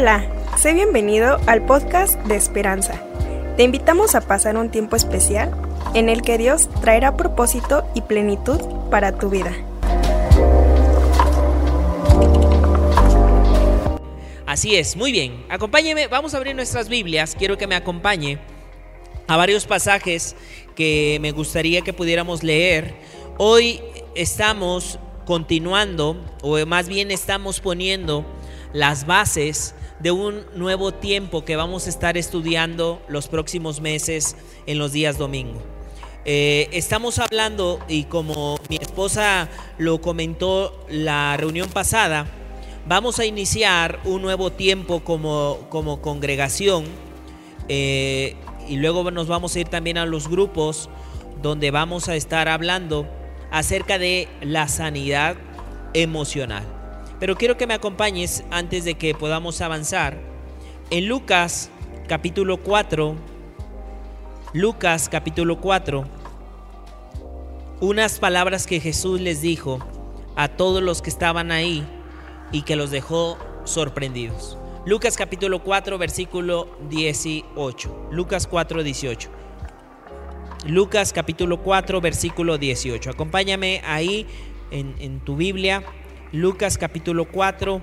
Hola, sé bienvenido al podcast de Esperanza. Te invitamos a pasar un tiempo especial en el que Dios traerá propósito y plenitud para tu vida. Así es, muy bien. Acompáñeme, vamos a abrir nuestras Biblias. Quiero que me acompañe a varios pasajes que me gustaría que pudiéramos leer. Hoy estamos continuando, o más bien estamos poniendo las bases de un nuevo tiempo que vamos a estar estudiando los próximos meses en los días domingo. Eh, estamos hablando, y como mi esposa lo comentó la reunión pasada, vamos a iniciar un nuevo tiempo como, como congregación eh, y luego nos vamos a ir también a los grupos donde vamos a estar hablando acerca de la sanidad emocional. Pero quiero que me acompañes antes de que podamos avanzar. En Lucas capítulo 4, Lucas capítulo 4, unas palabras que Jesús les dijo a todos los que estaban ahí y que los dejó sorprendidos. Lucas capítulo 4, versículo 18. Lucas 4, 18. Lucas capítulo 4, versículo 18. Acompáñame ahí en, en tu Biblia. Lucas capítulo 4,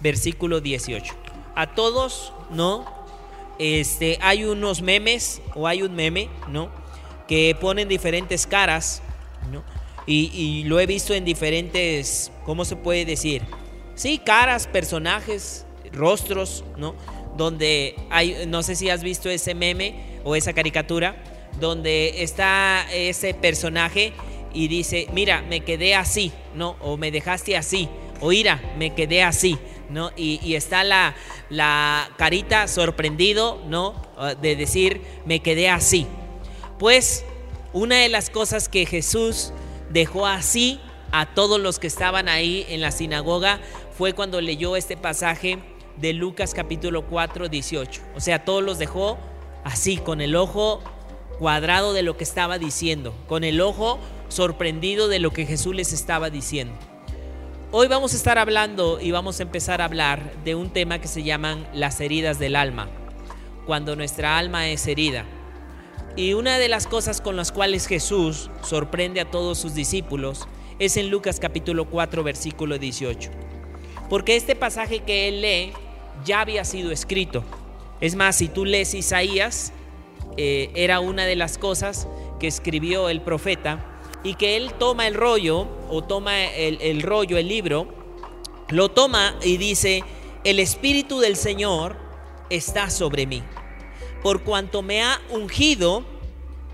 versículo 18. A todos, ¿no? Este, hay unos memes o hay un meme, ¿no? Que ponen diferentes caras, ¿no? Y, y lo he visto en diferentes, ¿cómo se puede decir? Sí, caras, personajes, rostros, ¿no? Donde hay, no sé si has visto ese meme o esa caricatura, donde está ese personaje y dice, mira, me quedé así, ¿no? O me dejaste así, o ira, me quedé así, ¿no? Y, está la, la carita sorprendido, ¿no? De decir, me quedé así. Pues una de las cosas que Jesús dejó así a todos los que estaban ahí en la sinagoga fue cuando leyó este pasaje de Lucas capítulo 4, 18. O sea, todos los dejó así, con el ojo cuadrado de lo que estaba diciendo, con el ojo sorprendido de lo que Jesús les estaba diciendo. Hoy vamos a estar hablando y vamos a empezar a hablar de un tema que se llaman las heridas del alma, cuando nuestra alma es herida. Y una de las cosas con las cuales Jesús sorprende a todos sus discípulos es en Lucas capítulo 4 versículo 18. Porque este pasaje que él lee ya había sido escrito. Es más, si tú lees Isaías, eh, era una de las cosas que escribió el profeta y que él toma el rollo o toma el, el rollo, el libro, lo toma y dice, el Espíritu del Señor está sobre mí, por cuanto me ha ungido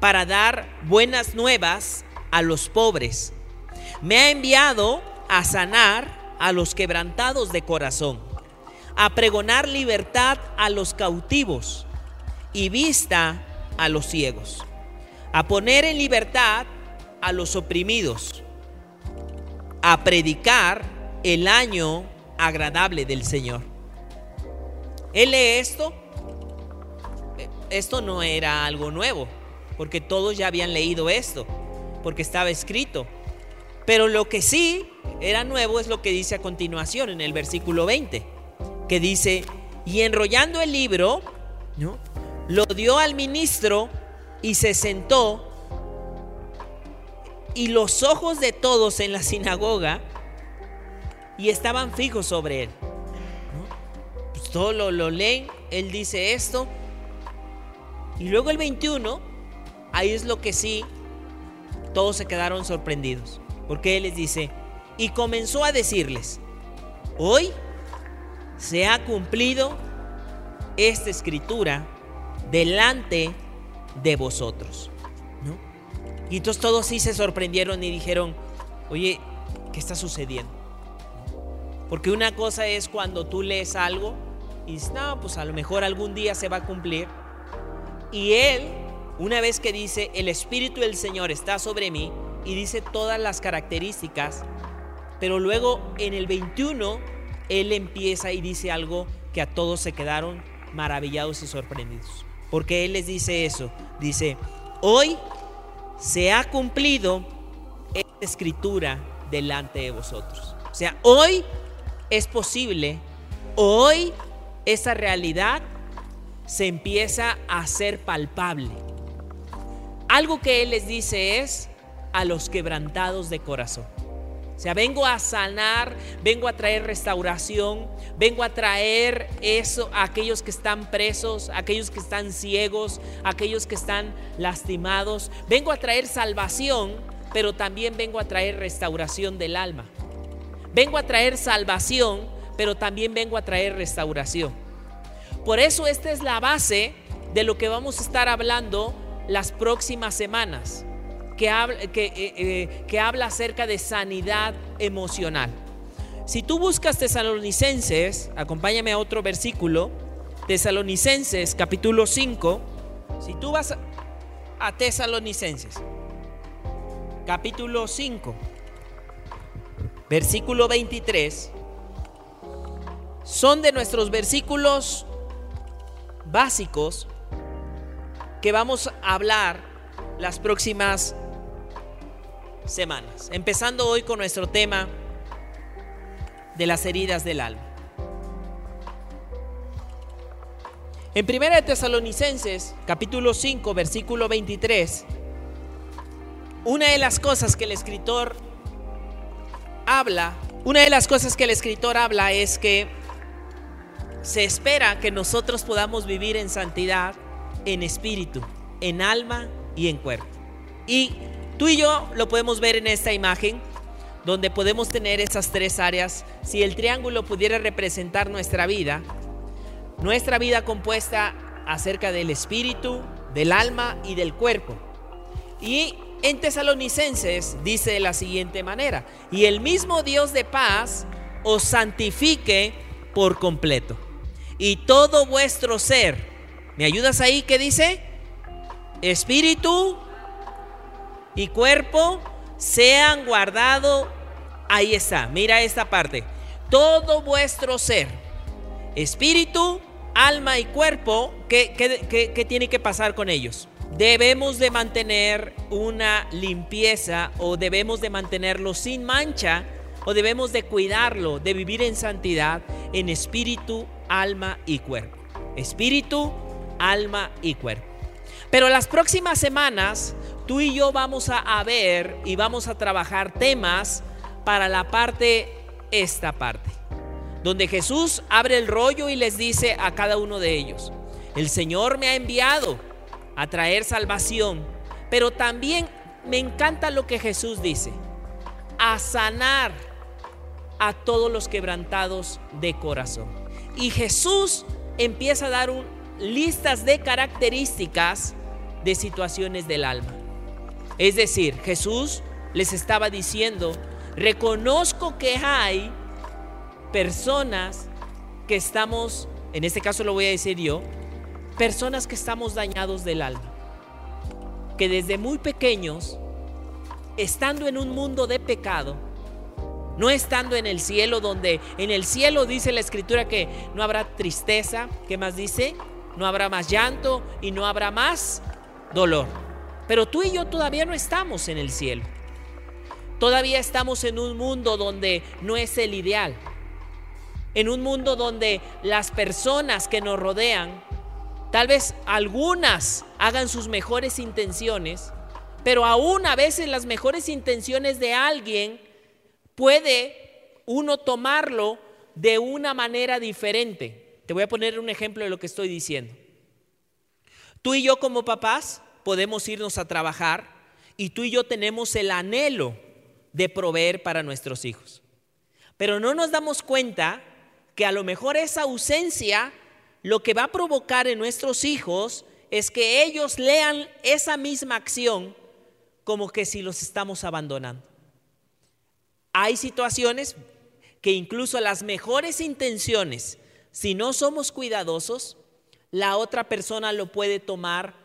para dar buenas nuevas a los pobres. Me ha enviado a sanar a los quebrantados de corazón, a pregonar libertad a los cautivos y vista a los ciegos, a poner en libertad a los oprimidos, a predicar el año agradable del Señor. Él lee esto. Esto no era algo nuevo, porque todos ya habían leído esto, porque estaba escrito. Pero lo que sí era nuevo es lo que dice a continuación en el versículo 20, que dice, y enrollando el libro, ¿no? lo dio al ministro y se sentó y los ojos de todos en la sinagoga y estaban fijos sobre él. Pues todo lo, lo leen, él dice esto. Y luego el 21, ahí es lo que sí, todos se quedaron sorprendidos. Porque él les dice, y comenzó a decirles, hoy se ha cumplido esta escritura delante de vosotros. Y entonces todos sí se sorprendieron y dijeron, oye, ¿qué está sucediendo? Porque una cosa es cuando tú lees algo y dices, no, pues a lo mejor algún día se va a cumplir. Y él, una vez que dice, el Espíritu del Señor está sobre mí, y dice todas las características, pero luego en el 21, él empieza y dice algo que a todos se quedaron maravillados y sorprendidos. Porque él les dice eso, dice, hoy se ha cumplido esta escritura delante de vosotros. O sea, hoy es posible, hoy esa realidad se empieza a hacer palpable. Algo que Él les dice es a los quebrantados de corazón. Sea, vengo a sanar, vengo a traer restauración, vengo a traer eso a aquellos que están presos, a aquellos que están ciegos, a aquellos que están lastimados. Vengo a traer salvación, pero también vengo a traer restauración del alma. Vengo a traer salvación, pero también vengo a traer restauración. Por eso esta es la base de lo que vamos a estar hablando las próximas semanas que habla, que, eh, eh, que habla acerca de sanidad emocional. Si tú buscas tesalonicenses, acompáñame a otro versículo, tesalonicenses capítulo 5, si tú vas a tesalonicenses, capítulo 5, versículo 23, son de nuestros versículos básicos que vamos a hablar las próximas semanas. Empezando hoy con nuestro tema de las heridas del alma. En 1 de Tesalonicenses, capítulo 5, versículo 23, una de las cosas que el escritor habla, una de las cosas que el escritor habla es que se espera que nosotros podamos vivir en santidad, en espíritu, en alma y en cuerpo. Y Tú y yo lo podemos ver en esta imagen, donde podemos tener esas tres áreas. Si el triángulo pudiera representar nuestra vida, nuestra vida compuesta acerca del espíritu, del alma y del cuerpo. Y en Tesalonicenses dice de la siguiente manera, y el mismo Dios de paz os santifique por completo. Y todo vuestro ser, ¿me ayudas ahí? ¿Qué dice? Espíritu, y cuerpo sean guardado. Ahí está, mira esta parte. Todo vuestro ser, espíritu, alma y cuerpo, ¿qué, qué tiene que pasar con ellos? Debemos de mantener una limpieza o debemos de mantenerlo sin mancha o debemos de cuidarlo, de vivir en santidad en espíritu, alma y cuerpo. Espíritu, alma y cuerpo. Pero las próximas semanas tú y yo vamos a, ver y vamos a trabajar temas para la parte, esta parte, donde Jesús abre el rollo y les dice a cada uno de ellos, el Señor me ha enviado a traer salvación, pero también me encanta lo que Jesús dice, a sanar a todos los quebrantados de corazón. Y Jesús empieza a dar listas de características de situaciones del alma. Es decir, Jesús les estaba diciendo, reconozco que hay personas que estamos, en este caso lo voy a decir yo, personas que estamos dañados del alma, que desde muy pequeños, estando en un mundo de pecado, no estando en el cielo, donde en el cielo dice la escritura que no habrá tristeza, ¿qué más dice? No habrá más llanto y no habrá más dolor. Pero tú y yo todavía no estamos en el cielo. Todavía estamos en un mundo donde no es el ideal. En un mundo donde las personas que nos rodean, tal vez algunas hagan sus mejores intenciones, pero aún a veces las mejores intenciones de alguien puede uno tomarlo de una manera diferente. Te voy a poner un ejemplo de lo que estoy diciendo. Tú y yo como papás podemos irnos a trabajar y tú y yo tenemos el anhelo de proveer para nuestros hijos. Pero no nos damos cuenta que a lo mejor esa ausencia lo que va a provocar en nuestros hijos es que ellos lean esa misma acción como que si los estamos abandonando. Hay situaciones que incluso las mejores intenciones, si no somos cuidadosos, la otra persona lo puede tomar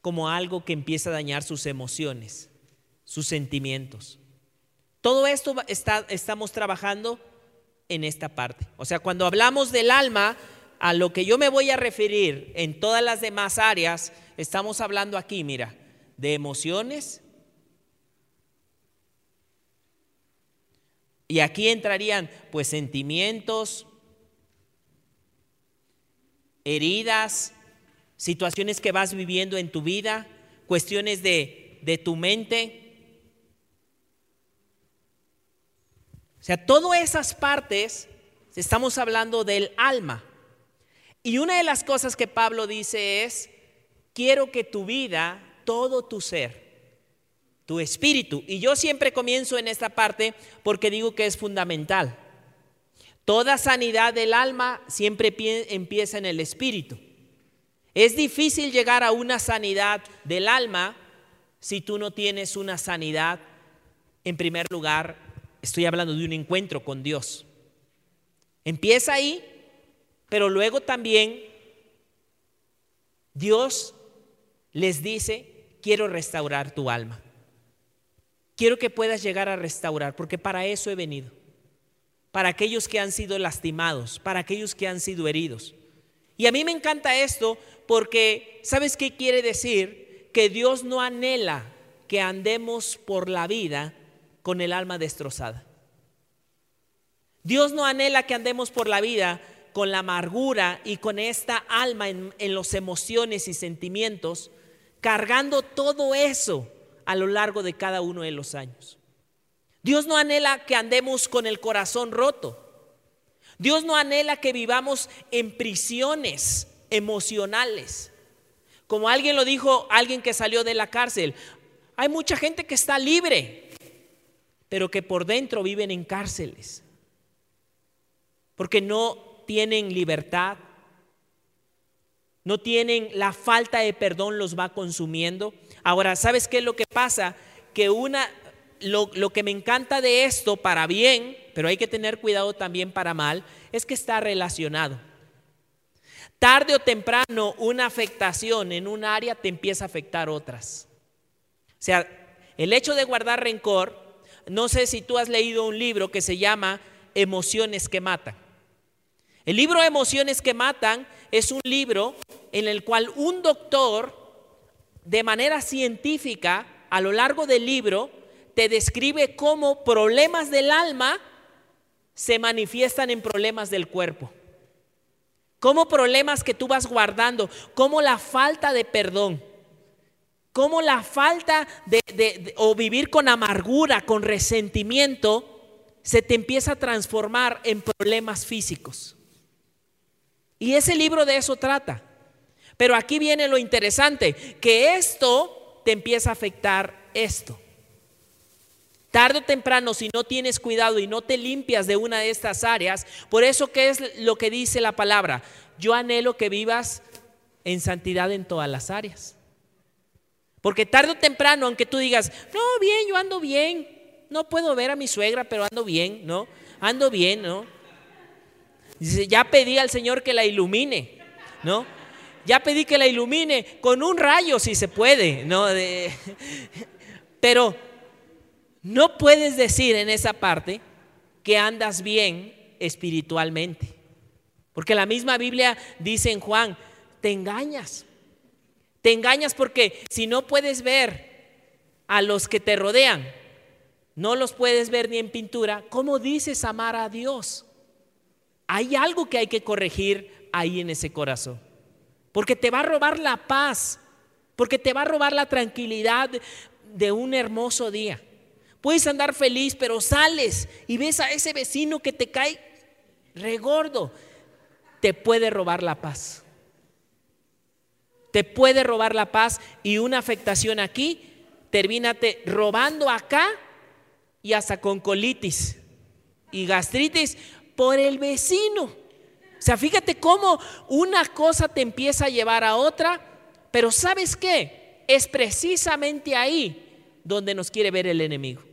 como algo que empieza a dañar sus emociones, sus sentimientos. Todo esto está, estamos trabajando en esta parte. O sea, cuando hablamos del alma, a lo que yo me voy a referir en todas las demás áreas, estamos hablando aquí, mira, de emociones. Y aquí entrarían pues sentimientos, heridas, situaciones que vas viviendo en tu vida, cuestiones de, de tu mente. O sea, todas esas partes, estamos hablando del alma. Y una de las cosas que Pablo dice es, quiero que tu vida, todo tu ser, tu espíritu, y yo siempre comienzo en esta parte porque digo que es fundamental. Toda sanidad del alma siempre empieza en el espíritu. Es difícil llegar a una sanidad del alma si tú no tienes una sanidad, en primer lugar, estoy hablando de un encuentro con Dios. Empieza ahí, pero luego también Dios les dice, quiero restaurar tu alma. Quiero que puedas llegar a restaurar, porque para eso he venido. Para aquellos que han sido lastimados, para aquellos que han sido heridos. Y a mí me encanta esto porque, ¿sabes qué quiere decir? Que Dios no anhela que andemos por la vida con el alma destrozada. Dios no anhela que andemos por la vida con la amargura y con esta alma en, en las emociones y sentimientos, cargando todo eso a lo largo de cada uno de los años. Dios no anhela que andemos con el corazón roto. Dios no anhela que vivamos en prisiones emocionales. Como alguien lo dijo, alguien que salió de la cárcel, hay mucha gente que está libre, pero que por dentro viven en cárceles, porque no tienen libertad, no tienen la falta de perdón los va consumiendo. Ahora, ¿sabes qué es lo que pasa? Que una lo, que me encanta de esto para bien, pero hay que tener cuidado también para mal, es que está relacionado. Tarde o temprano una afectación en un área te empieza a afectar otras. O sea, el hecho de guardar rencor, no sé si tú has leído un libro que se llama Emociones que Matan. El libro Emociones que Matan es un libro en el cual un doctor, de manera científica, a lo largo del libro, te describe cómo problemas del alma se manifiestan en problemas del cuerpo. Cómo problemas que tú vas guardando, cómo la falta de perdón, cómo la falta de, o vivir con amargura, con resentimiento, se te empieza a transformar en problemas físicos. Y ese libro de eso trata. Pero aquí viene lo interesante, que esto te empieza a afectar esto. Tarde o temprano, si no tienes cuidado y no te limpias de una de estas áreas, por eso que es lo que dice la palabra, yo anhelo que vivas en santidad en todas las áreas. Porque tarde o temprano, aunque tú digas, no, bien, yo ando bien, no puedo ver a mi suegra, pero ando bien, ¿no? Ando bien, ¿no? Ya pedí al Señor que la ilumine, ¿no? Ya pedí que la ilumine con un rayo si se puede, ¿no? De, pero no puedes decir en esa parte que andas bien espiritualmente. Porque la misma Biblia dice en Juan, te engañas. Te engañas porque si no puedes ver a los que te rodean, no los puedes ver ni en pintura, ¿cómo dices amar a Dios? Hay algo que hay que corregir ahí en ese corazón. Porque te va a robar la paz, porque te va a robar la tranquilidad de un hermoso día. Puedes andar feliz, pero sales y ves a ese vecino que te cae regordo. Te puede robar la paz. Te puede robar la paz y una afectación aquí, termínate robando acá y hasta con colitis y gastritis por el vecino. O sea, fíjate cómo una cosa te empieza a llevar a otra, pero ¿sabes qué? Es precisamente ahí donde nos quiere ver el enemigo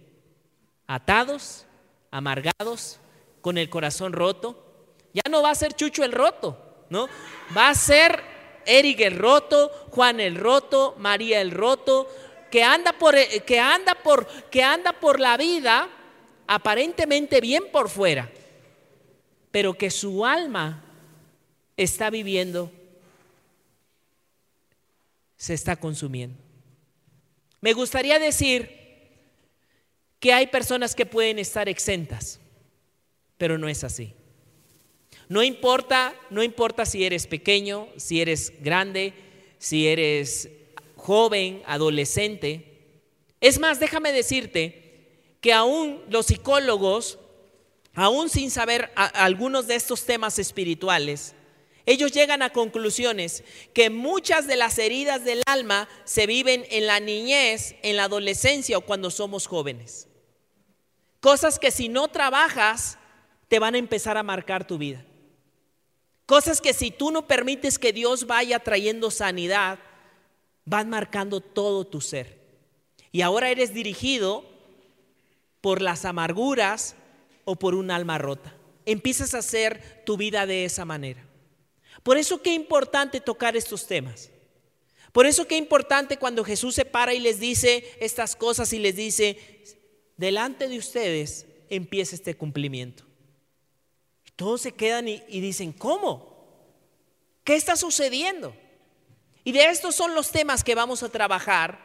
atados, amargados, con el corazón roto. Ya no va a ser Chucho el roto, ¿no? Va a ser Eric el roto, Juan el roto, María el roto, que anda por que anda por que anda por la vida aparentemente bien por fuera, pero que su alma está viviendo se está consumiendo. Me gustaría decir que hay personas que pueden estar exentas, pero no es así. No importa, no importa si eres pequeño, si eres grande, si eres joven, adolescente. Es más, déjame decirte que aún los psicólogos, aún sin saber algunos de estos temas espirituales, ellos llegan a conclusiones que muchas de las heridas del alma se viven en la niñez, en la adolescencia o cuando somos jóvenes. Cosas que si no trabajas te van a empezar a marcar tu vida. Cosas que si tú no permites que Dios vaya trayendo sanidad, van marcando todo tu ser. Y ahora eres dirigido por las amarguras o por un alma rota. Empiezas a hacer tu vida de esa manera. Por eso qué importante tocar estos temas. Por eso qué importante cuando Jesús se para y les dice estas cosas y les dice, delante de ustedes empieza este cumplimiento. Todos se quedan y, dicen, ¿cómo? ¿Qué está sucediendo? Y de estos son los temas que vamos a trabajar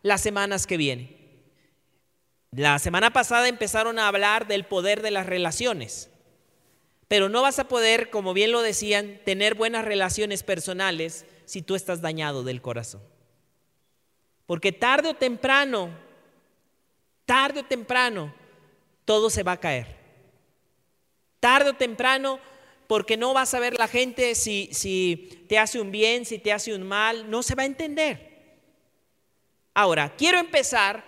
las semanas que vienen. La semana pasada empezaron a hablar del poder de las relaciones, pero no vas a poder, como bien lo decían, tener buenas relaciones personales si tú estás dañado del corazón. Porque tarde o temprano, tarde o temprano, todo se va a caer. Tarde o temprano, porque no vas a ver la gente si, si te hace un bien, si te hace un mal, no se va a entender. Ahora, quiero empezar,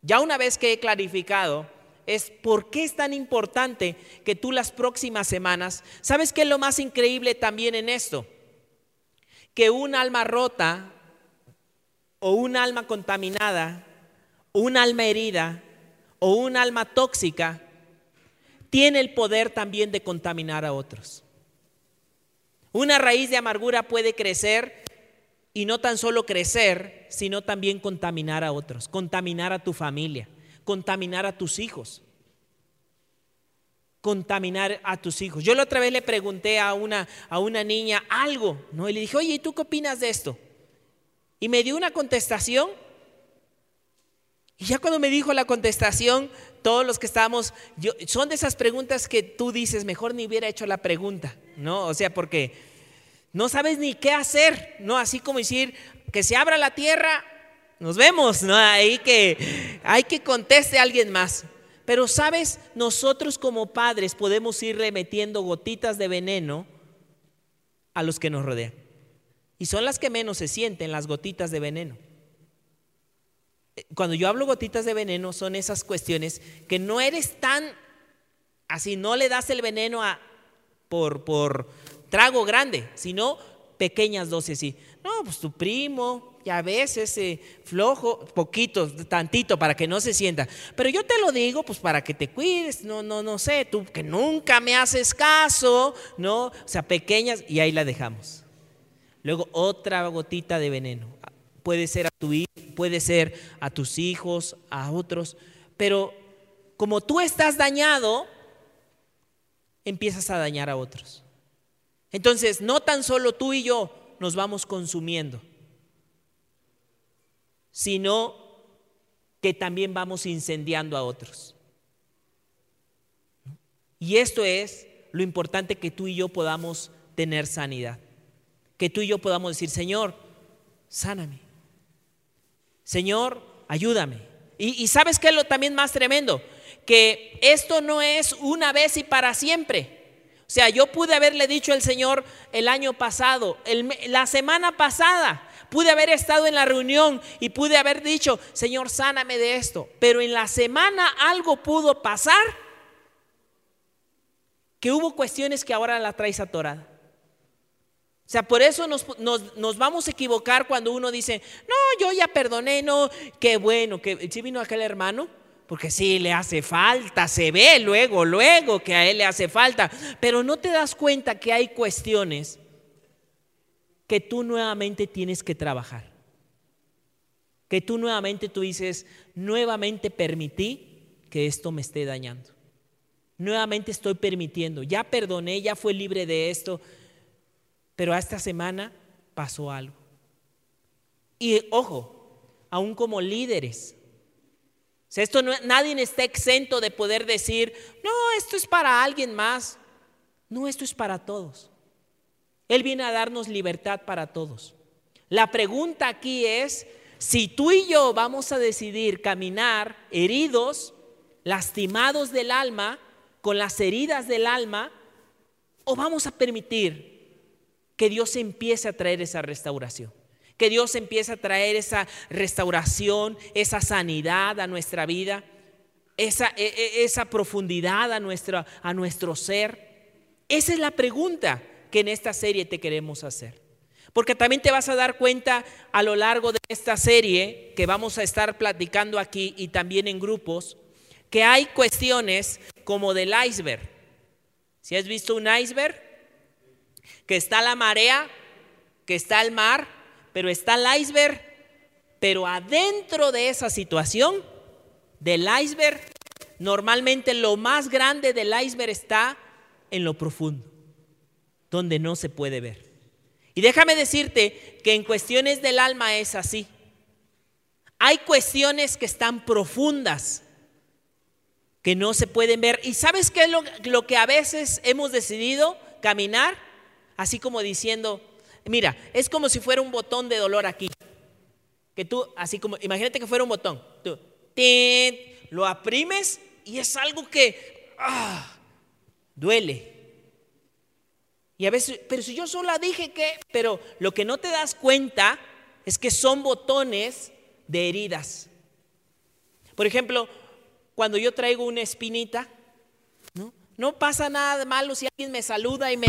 ya una vez que he clarificado, es por qué es tan importante que tú las próximas semanas, ¿sabes qué es lo más increíble también en esto? Que un alma rota o un alma contaminada, o un alma herida o un alma tóxica tiene el poder también de contaminar a otros. Una raíz de amargura puede crecer y no tan solo crecer, sino también contaminar a otros, contaminar a tu familia, contaminar a tus hijos, contaminar a tus hijos. Yo la otra vez le pregunté a una, a una niña algo, ¿no? Y le dije, oye, ¿y tú qué opinas de esto? Y me dio una contestación. Y ya cuando me dijo la contestación, todos los que estamos, son de esas preguntas que tú dices, mejor ni hubiera hecho la pregunta, ¿no? O sea, porque no sabes ni qué hacer, ¿no? Así como decir, que se abra la tierra, nos vemos, ¿no? Que hay que conteste a alguien más. Pero sabes, nosotros como padres podemos ir remetiendo gotitas de veneno a los que nos rodean. Y son las que menos se sienten, las gotitas de veneno cuando yo hablo gotitas de veneno, son esas cuestiones que no eres tan así, no le das el veneno a, por, por trago grande, sino pequeñas dosis. Sí. No, pues tu primo, ya ves ese flojo, poquito, tantito, para que no se sienta. Pero yo te lo digo, pues para que te cuides, no, no, no sé, tú que nunca me haces caso, ¿no? O sea, pequeñas, y ahí la dejamos. Luego otra gotita de veneno puede ser a tu hijo, puede ser a tus hijos, a otros, pero como tú estás dañado, empiezas a dañar a otros. Entonces, no tan solo tú y yo nos vamos consumiendo, sino que también vamos incendiando a otros. Y esto es lo importante que tú y yo podamos tener sanidad. Que tú y yo podamos decir, Señor, sáname. Señor, ayúdame. Y, sabes qué es lo también más tremendo, que esto no es una vez y para siempre. Sea, yo pude haberle dicho al Señor el año pasado, la semana pasada, pude haber estado en la reunión y pude haber dicho, Señor, sáname de esto. Pero en la semana algo pudo pasar que hubo cuestiones que ahora la traes atorada. O sea, por eso nos, vamos a equivocar cuando uno dice, no, yo ya perdoné, no, qué bueno, que sí vino aquel hermano, porque sí le hace falta, se ve luego, luego que a él le hace falta, pero no te das cuenta que hay cuestiones que tú nuevamente tienes que trabajar. Que tú nuevamente tú dices, nuevamente permití que esto me esté dañando. Nuevamente estoy permitiendo, ya perdoné, ya fue libre de esto, pero esta semana pasó algo. Y ojo, aún como líderes, esto no, nadie está exento de poder decir, no, esto es para alguien más. No, esto es para todos. Él viene a darnos libertad para todos. La pregunta aquí es si tú y yo vamos a decidir caminar heridos, lastimados del alma, con las heridas del alma, o vamos a permitir que Dios empiece a traer esa restauración. Que Dios empiece a traer esa restauración, esa sanidad a nuestra vida, esa, e, e, esa profundidad a, nuestro, a nuestro ser. Esa es la pregunta que en esta serie te queremos hacer. Porque también te vas a dar cuenta a lo largo de esta serie que vamos a estar platicando aquí y también en grupos, que hay cuestiones como del iceberg. Si has visto un iceberg, que está la marea, que está el mar, pero está el iceberg, pero adentro de esa situación del iceberg, normalmente lo más grande del iceberg está en lo profundo, donde no se puede ver. Y déjame decirte que en cuestiones del alma es así. Hay cuestiones que están profundas, que no se pueden ver. ¿Y sabes qué es lo, que a veces hemos decidido caminar? Así como diciendo, mira, es como si fuera un botón de dolor aquí. Que tú, así como, imagínate que fuera un botón. Tú, lo aprimes y es algo que ah, duele. Y a veces, pero si yo solo dije que, pero lo que no te das cuenta es que son botones de heridas. Por ejemplo, cuando yo traigo una espinita, ¿no? No pasa nada malo si alguien me saluda y me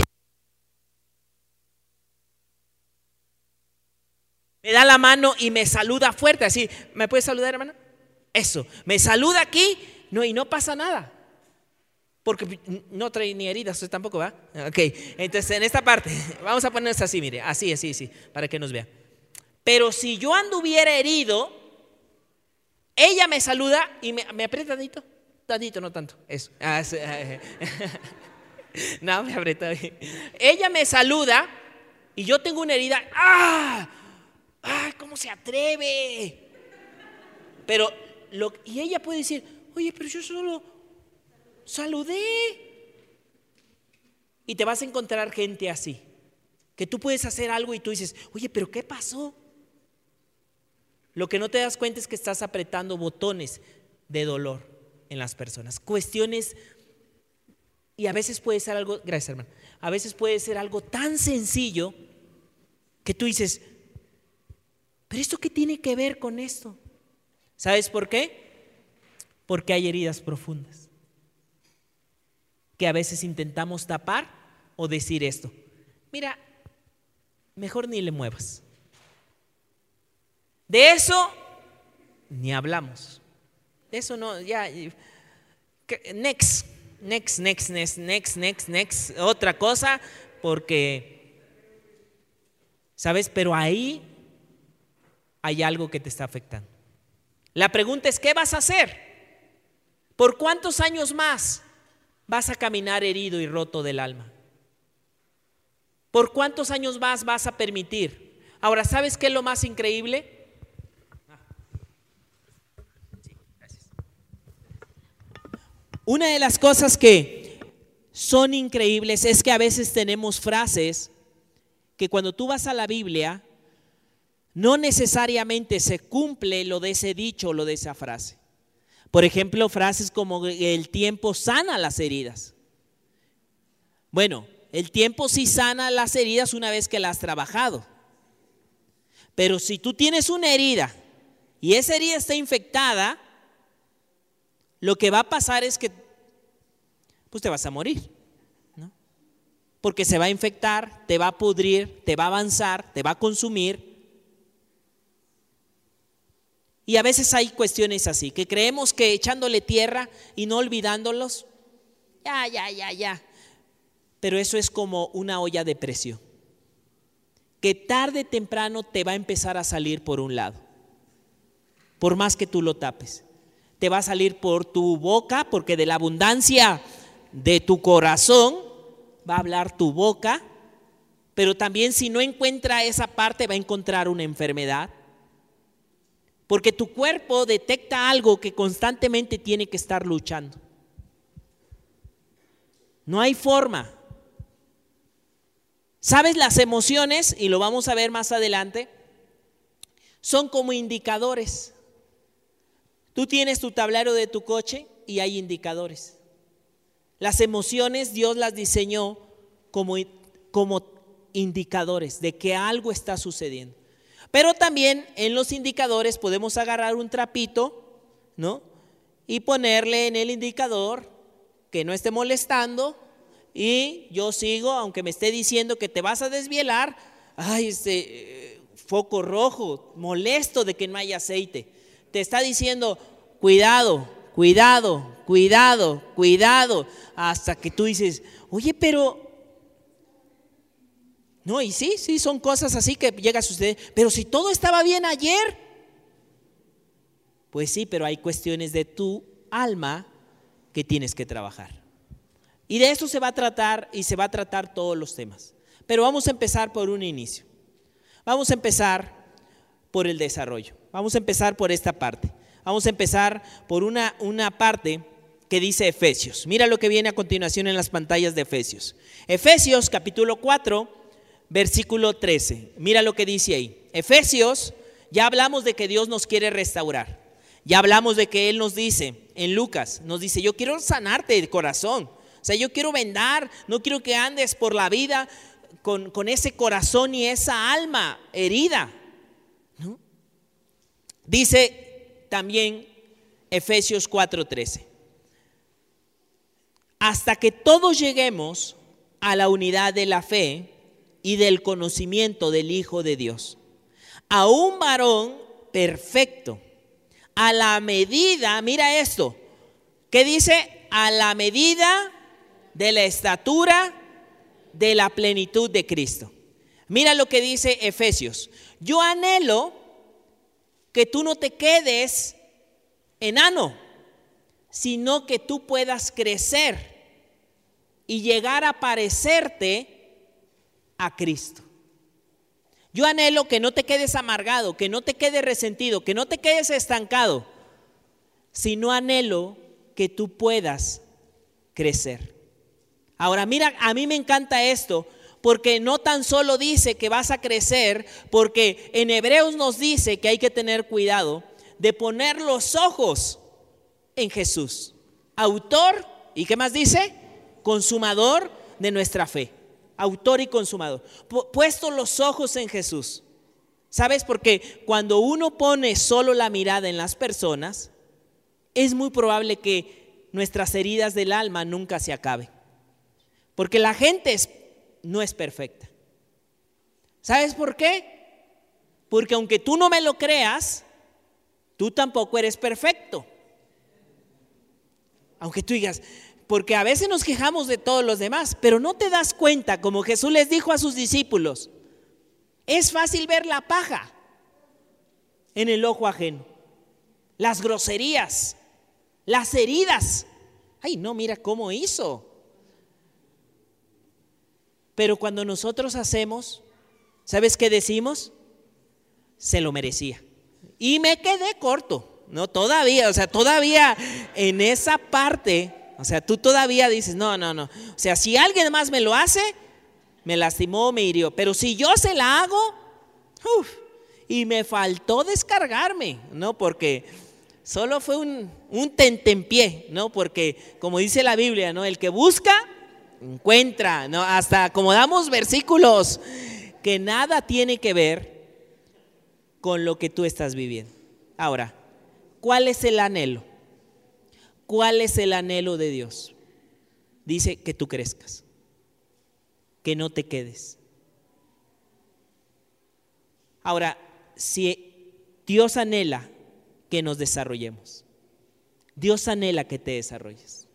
me da la mano y me saluda fuerte, así, ¿me puedes saludar, hermana? Eso, me saluda aquí, no, y no pasa nada. Porque no trae ni heridas, usted tampoco va. Ok, entonces en esta parte, vamos a ponernos así, mire, así, así, así, para que nos vea. Pero si yo anduviera herido, ella me saluda y me, me aprieta tantito, tantito, no tanto, eso. Ah, no, me aprieta. Ella me saluda y yo tengo una herida. ¡Ah! ¡Ah! ¿Cómo se atreve? Pero, lo, y ella puede decir, oye, pero yo solo saludé. Y te vas a encontrar gente así, que tú puedes hacer algo y tú dices, oye, pero ¿qué pasó? Lo que no te das cuenta es que estás apretando botones de dolor en las personas. Cuestiones, y a veces puede ser algo, gracias hermano, a veces puede ser algo tan sencillo que tú dices, pero ¿esto qué tiene que ver con esto? ¿Sabes por qué? Porque hay heridas profundas que a veces intentamos tapar o decir esto. Mira, mejor ni le muevas. De eso ni hablamos. De eso no, ya. Next, next, next, next, next, next, next, otra cosa, porque, ¿sabes? Pero ahí hay algo que te está afectando. La pregunta es, ¿qué vas a hacer? ¿Por cuántos años más? vas a caminar herido y roto del alma? ¿Por cuántos años más vas a permitir? Ahora, ¿sabes qué es lo más increíble? Una de las cosas que son increíbles es que a veces tenemos frases que cuando tú vas a la Biblia, no necesariamente se cumple lo de ese dicho o lo de esa frase. Por ejemplo, frases como el tiempo sana las heridas. Bueno, el tiempo sí sana las heridas una vez que las has trabajado. Pero si tú tienes una herida y esa herida está infectada, lo que va a pasar es que pues te vas a morir. ¿no? Porque se va a infectar, te va a pudrir, te va a avanzar, te va a consumir y a veces hay cuestiones así, que creemos que echándole tierra y no olvidándolos, ya, ya, ya, ya. Pero eso es como una olla de presión, que tarde o temprano te va a empezar a salir por un lado, por más que tú lo tapes. Te va a salir por tu boca, porque de la abundancia de tu corazón va a hablar tu boca, pero también si no encuentra esa parte va a encontrar una enfermedad porque tu cuerpo detecta algo que constantemente tiene que estar luchando. No hay forma ¿Sabes? Las emociones, y lo vamos a ver más adelante, son como indicadores. Tú tienes tu tablero de tu coche y hay indicadores. Las emociones Dios las diseñó como, como indicadores de que algo está sucediendo. Pero también en los indicadores podemos agarrar un trapito, ¿no? Y ponerle en el indicador que no esté molestando y yo sigo, aunque me esté diciendo que te vas a desvielar, ay, este foco rojo, molesto de que no haya aceite. Te está diciendo, cuidado, cuidado, cuidado, cuidado, hasta que tú dices, oye, pero... No, y sí, sí, son cosas así que llega a suceder. Pero si todo estaba bien ayer, pues sí, pero hay cuestiones de tu alma que tienes que trabajar. Y de eso se va a tratar y se va a tratar todos los temas. Pero vamos a empezar por un inicio. Vamos a empezar por el desarrollo. Vamos a empezar por esta parte. Vamos a empezar por una, una parte que dice Efesios. Mira lo que viene a continuación en las pantallas de Efesios. Efesios capítulo 4, versículo 13. Mira lo que dice ahí. Efesios, ya hablamos de que Dios nos quiere restaurar. Ya hablamos de que Él nos dice, en Lucas, nos dice, yo quiero sanarte el corazón. O sea, yo quiero vendar, no quiero que andes por la vida con, con ese corazón y esa alma herida. Dice también Efesios 4:13, hasta que todos lleguemos a la unidad de la fe y del conocimiento del Hijo de Dios, a un varón perfecto, a la medida, mira esto, ¿qué dice? A la medida de la estatura de la plenitud de Cristo. Mira lo que dice Efesios. Yo anhelo que tú no te quedes enano, sino que tú puedas crecer y llegar a parecerte a Cristo. Yo anhelo que no te quedes amargado, que no te quedes resentido, que no te quedes estancado, sino anhelo que tú puedas crecer. Ahora, mira, a mí me encanta esto, porque no tan solo dice que vas a crecer, porque en Hebreos nos dice que hay que tener cuidado de poner los ojos en Jesús, autor, ¿y qué más dice? Consumador de nuestra fe, autor y consumador. Puesto los ojos en Jesús. ¿Sabes? Porque cuando uno pone solo la mirada en las personas, es muy probable que nuestras heridas del alma nunca se acaben. Porque la gente no es perfecta. ¿Sabes por qué? Porque aunque tú no me lo creas, tú tampoco eres perfecto. Aunque tú digas, porque a veces nos quejamos de todos los demás, pero no te das cuenta, como Jesús les dijo a sus discípulos, es fácil ver la paja en el ojo ajeno, las groserías, las heridas. Ay, no, mira cómo hizo. Pero cuando nosotros hacemos, ¿sabes qué decimos? Se lo merecía. Y me quedé corto, ¿no? Todavía, o sea, todavía en esa parte, o sea, tú todavía dices, no, no, no. O sea, si alguien más me lo hace, me lastimó, me hirió. Pero si yo se la hago, uff, y me faltó descargarme, ¿no? Porque solo fue un, un tentempié, ¿no? Porque como dice la Biblia, ¿no? El que busca, encuentra, ¿no? Hasta acomodamos versículos que nada tiene que ver con lo que tú estás viviendo. Ahora, ¿cuál es el anhelo? ¿Cuál es el anhelo de Dios? Dice que tú crezcas, que no te quedes. Ahora, si Dios anhela que nos desarrollemos, Dios anhela que te desarrolles.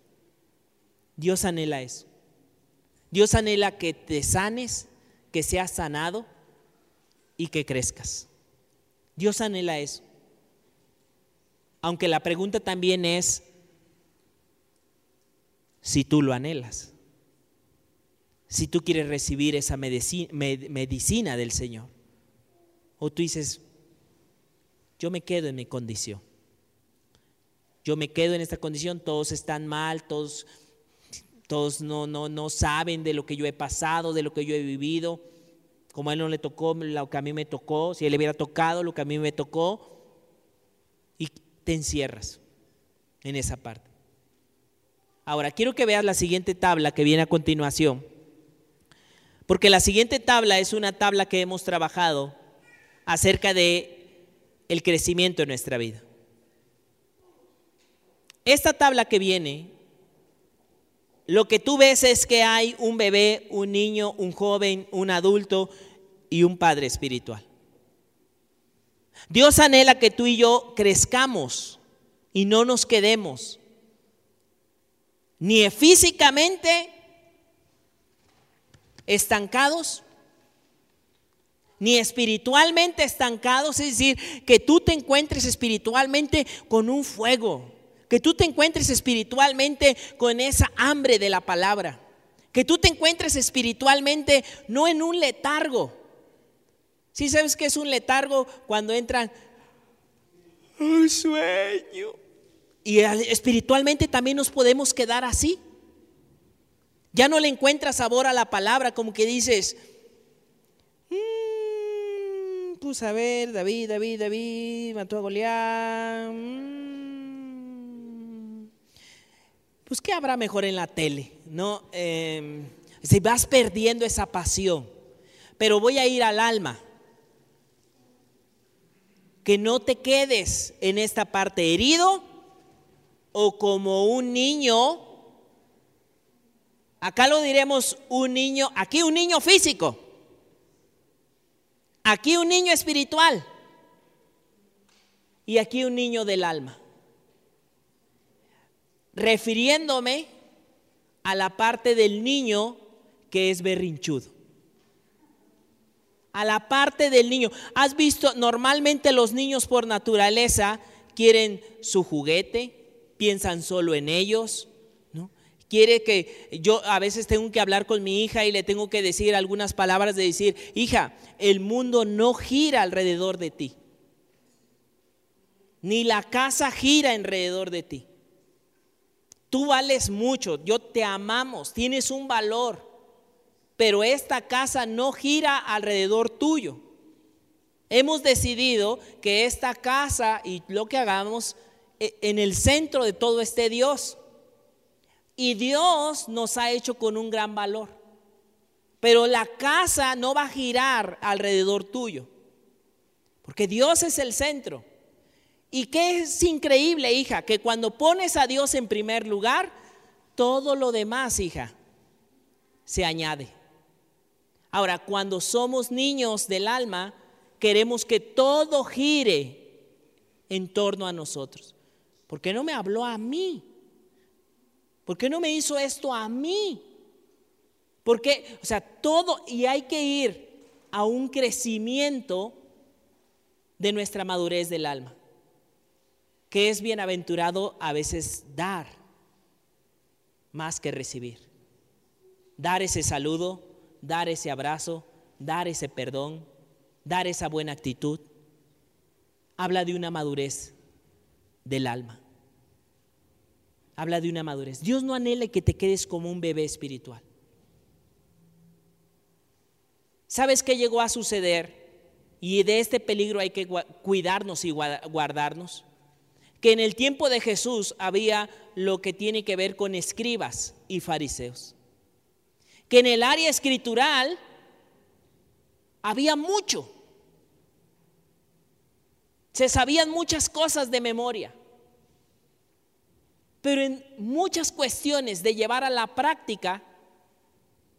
Dios anhela eso. Dios anhela que te sanes, que seas sanado y que crezcas. Dios anhela eso. Aunque la pregunta también es si tú lo anhelas, si tú quieres recibir esa medicina, del Señor. O tú dices, yo me quedo en mi condición. Yo me quedo en esta condición, todos están mal, todos Todos no, no, no saben de lo que yo he pasado, de lo que yo he vivido. Como a él no le tocó lo que a mí me tocó, si él le hubiera tocado lo que a mí me tocó, y te encierras en esa parte. Ahora, quiero que veas la siguiente tabla que viene a continuación, porque la siguiente tabla es una tabla que hemos trabajado acerca de el crecimiento en nuestra vida. Esta tabla que viene, lo que tú ves es que hay un bebé, un niño, un joven, un adulto y un padre espiritual. Dios anhela que tú y yo crezcamos y no nos quedemos ni físicamente estancados, ni espiritualmente estancados, es decir, que tú te encuentres espiritualmente con un fuego, que tú te encuentres espiritualmente con esa hambre de la palabra, que tú te encuentres espiritualmente no en un letargo. Si sabes que es un letargo cuando entran un sueño? Y espiritualmente también nos podemos quedar así. Ya no le encuentras sabor a la palabra, como que dices, mmm, pues a ver, David, David, David, mató a Goliat. Mm, pues qué habrá mejor en la tele, ¿no? Eh, si vas perdiendo esa pasión, pero voy a ir al alma que no te quedes en esta parte herido o como un niño, acá lo diremos un niño, aquí un niño físico, aquí un niño espiritual y aquí un niño del alma. Refiriéndome a la parte del niño que es berrinchudo. A la parte del niño. ¿Has visto? Normalmente los niños por naturaleza quieren su juguete, piensan solo en ellos. ¿no? Quiere que yo a veces tengo que hablar con mi hija y le tengo que decir algunas palabras de decir, hija, el mundo no gira alrededor de ti. Ni la casa gira alrededor de ti. Tú vales mucho, yo te amamos, tienes un valor, pero esta casa no gira alrededor tuyo. Hemos decidido que esta casa y lo que hagamos en el centro de todo este Dios. Y Dios nos ha hecho con un gran valor. Pero la casa no va a girar alrededor tuyo. Porque Dios es el centro. Y que es increíble, hija, que cuando pones a Dios en primer lugar, todo lo demás, hija, se añade. Ahora, cuando somos niños del alma, queremos que todo gire en torno a nosotros. ¿Por qué no me habló a mí? ¿Por qué no me hizo esto a mí? Porque, o sea, todo, y hay que ir a un crecimiento de nuestra madurez del alma, que es bienaventurado a veces dar más que recibir. Dar ese saludo, dar ese abrazo, dar ese perdón, dar esa buena actitud. Habla de una madurez del alma. Habla de una madurez. Dios no anhela que te quedes como un bebé espiritual. ¿Sabes qué llegó a suceder? Y de este peligro hay que cuidarnos y guardarnos. Que en el tiempo de Jesús había lo que tiene que ver con escribas y fariseos. Que en el área escritural había mucho. Se sabían muchas cosas de memoria. Pero en muchas cuestiones de llevar a la práctica,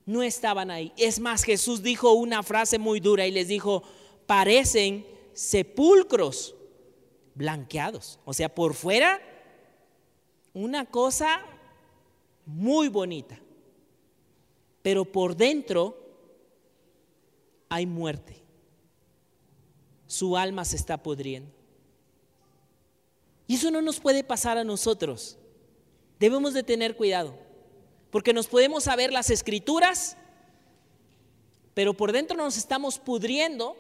no estaban ahí. Es más, Jesús dijo una frase muy dura y les dijo, parecen sepulcros blanqueados. O sea, por fuera, una cosa muy bonita. Pero por dentro hay muerte. Su alma se está pudriendo. Y eso no nos puede pasar a nosotros. Debemos de tener cuidado, porque nos podemos saber las escrituras, pero por dentro nos estamos pudriendo.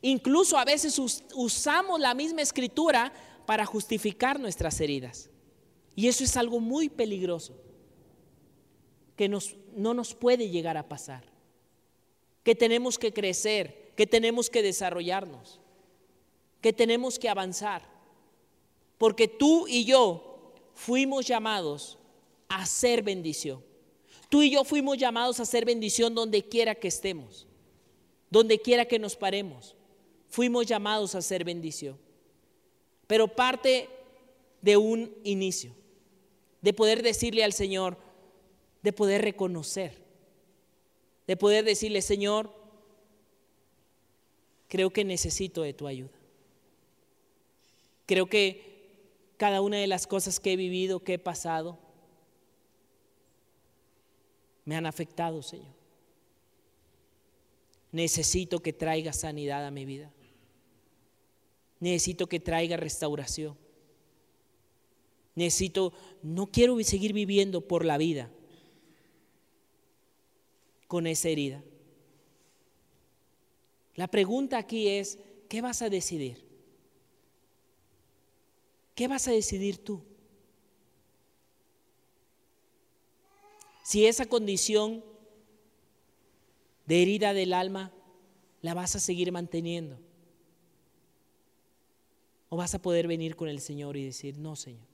Incluso a veces usamos la misma escritura para justificar nuestras heridas. Y eso es algo muy peligroso. que nos, no nos puede llegar a pasar, que tenemos que crecer, que tenemos que desarrollarnos, que tenemos que avanzar, porque tú y yo fuimos llamados a ser bendición. Tú y yo fuimos llamados a ser bendición donde quiera que estemos, donde quiera que nos paremos. Fuimos llamados a ser bendición. Pero parte de un inicio, de poder decirle al Señor, de poder reconocer, de poder decirle, Señor, creo que necesito de tu ayuda. Creo que cada una de las cosas que he vivido, que he pasado, me han afectado, Señor. Necesito que traiga sanidad a mi vida. Necesito que traiga restauración. Necesito, no quiero seguir viviendo por la vida con esa herida. La pregunta aquí es, ¿qué vas a decidir? ¿Qué vas a decidir tú? Si esa condición de herida del alma la vas a seguir manteniendo. O vas a poder venir con el Señor y decir, no, Señor,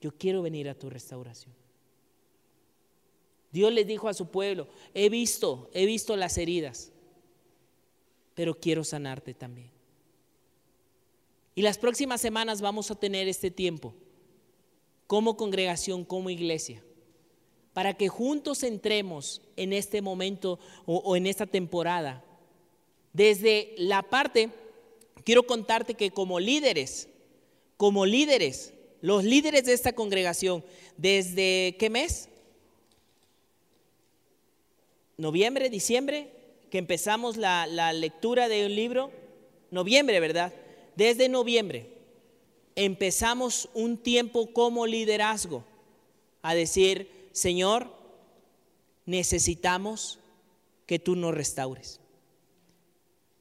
yo quiero venir a tu restauración. Dios le dijo a su pueblo, he visto, he visto las heridas, pero quiero sanarte también. Y las próximas semanas vamos a tener este tiempo como congregación, como iglesia, para que juntos entremos en este momento o, en esta temporada. Desde la parte, quiero contarte que como líderes, como líderes, los líderes de esta congregación, ¿desde qué mes? Noviembre, diciembre, que empezamos la, la lectura de un libro. Noviembre, ¿verdad? Desde noviembre empezamos un tiempo como liderazgo a decir, Señor, necesitamos que tú nos restaures.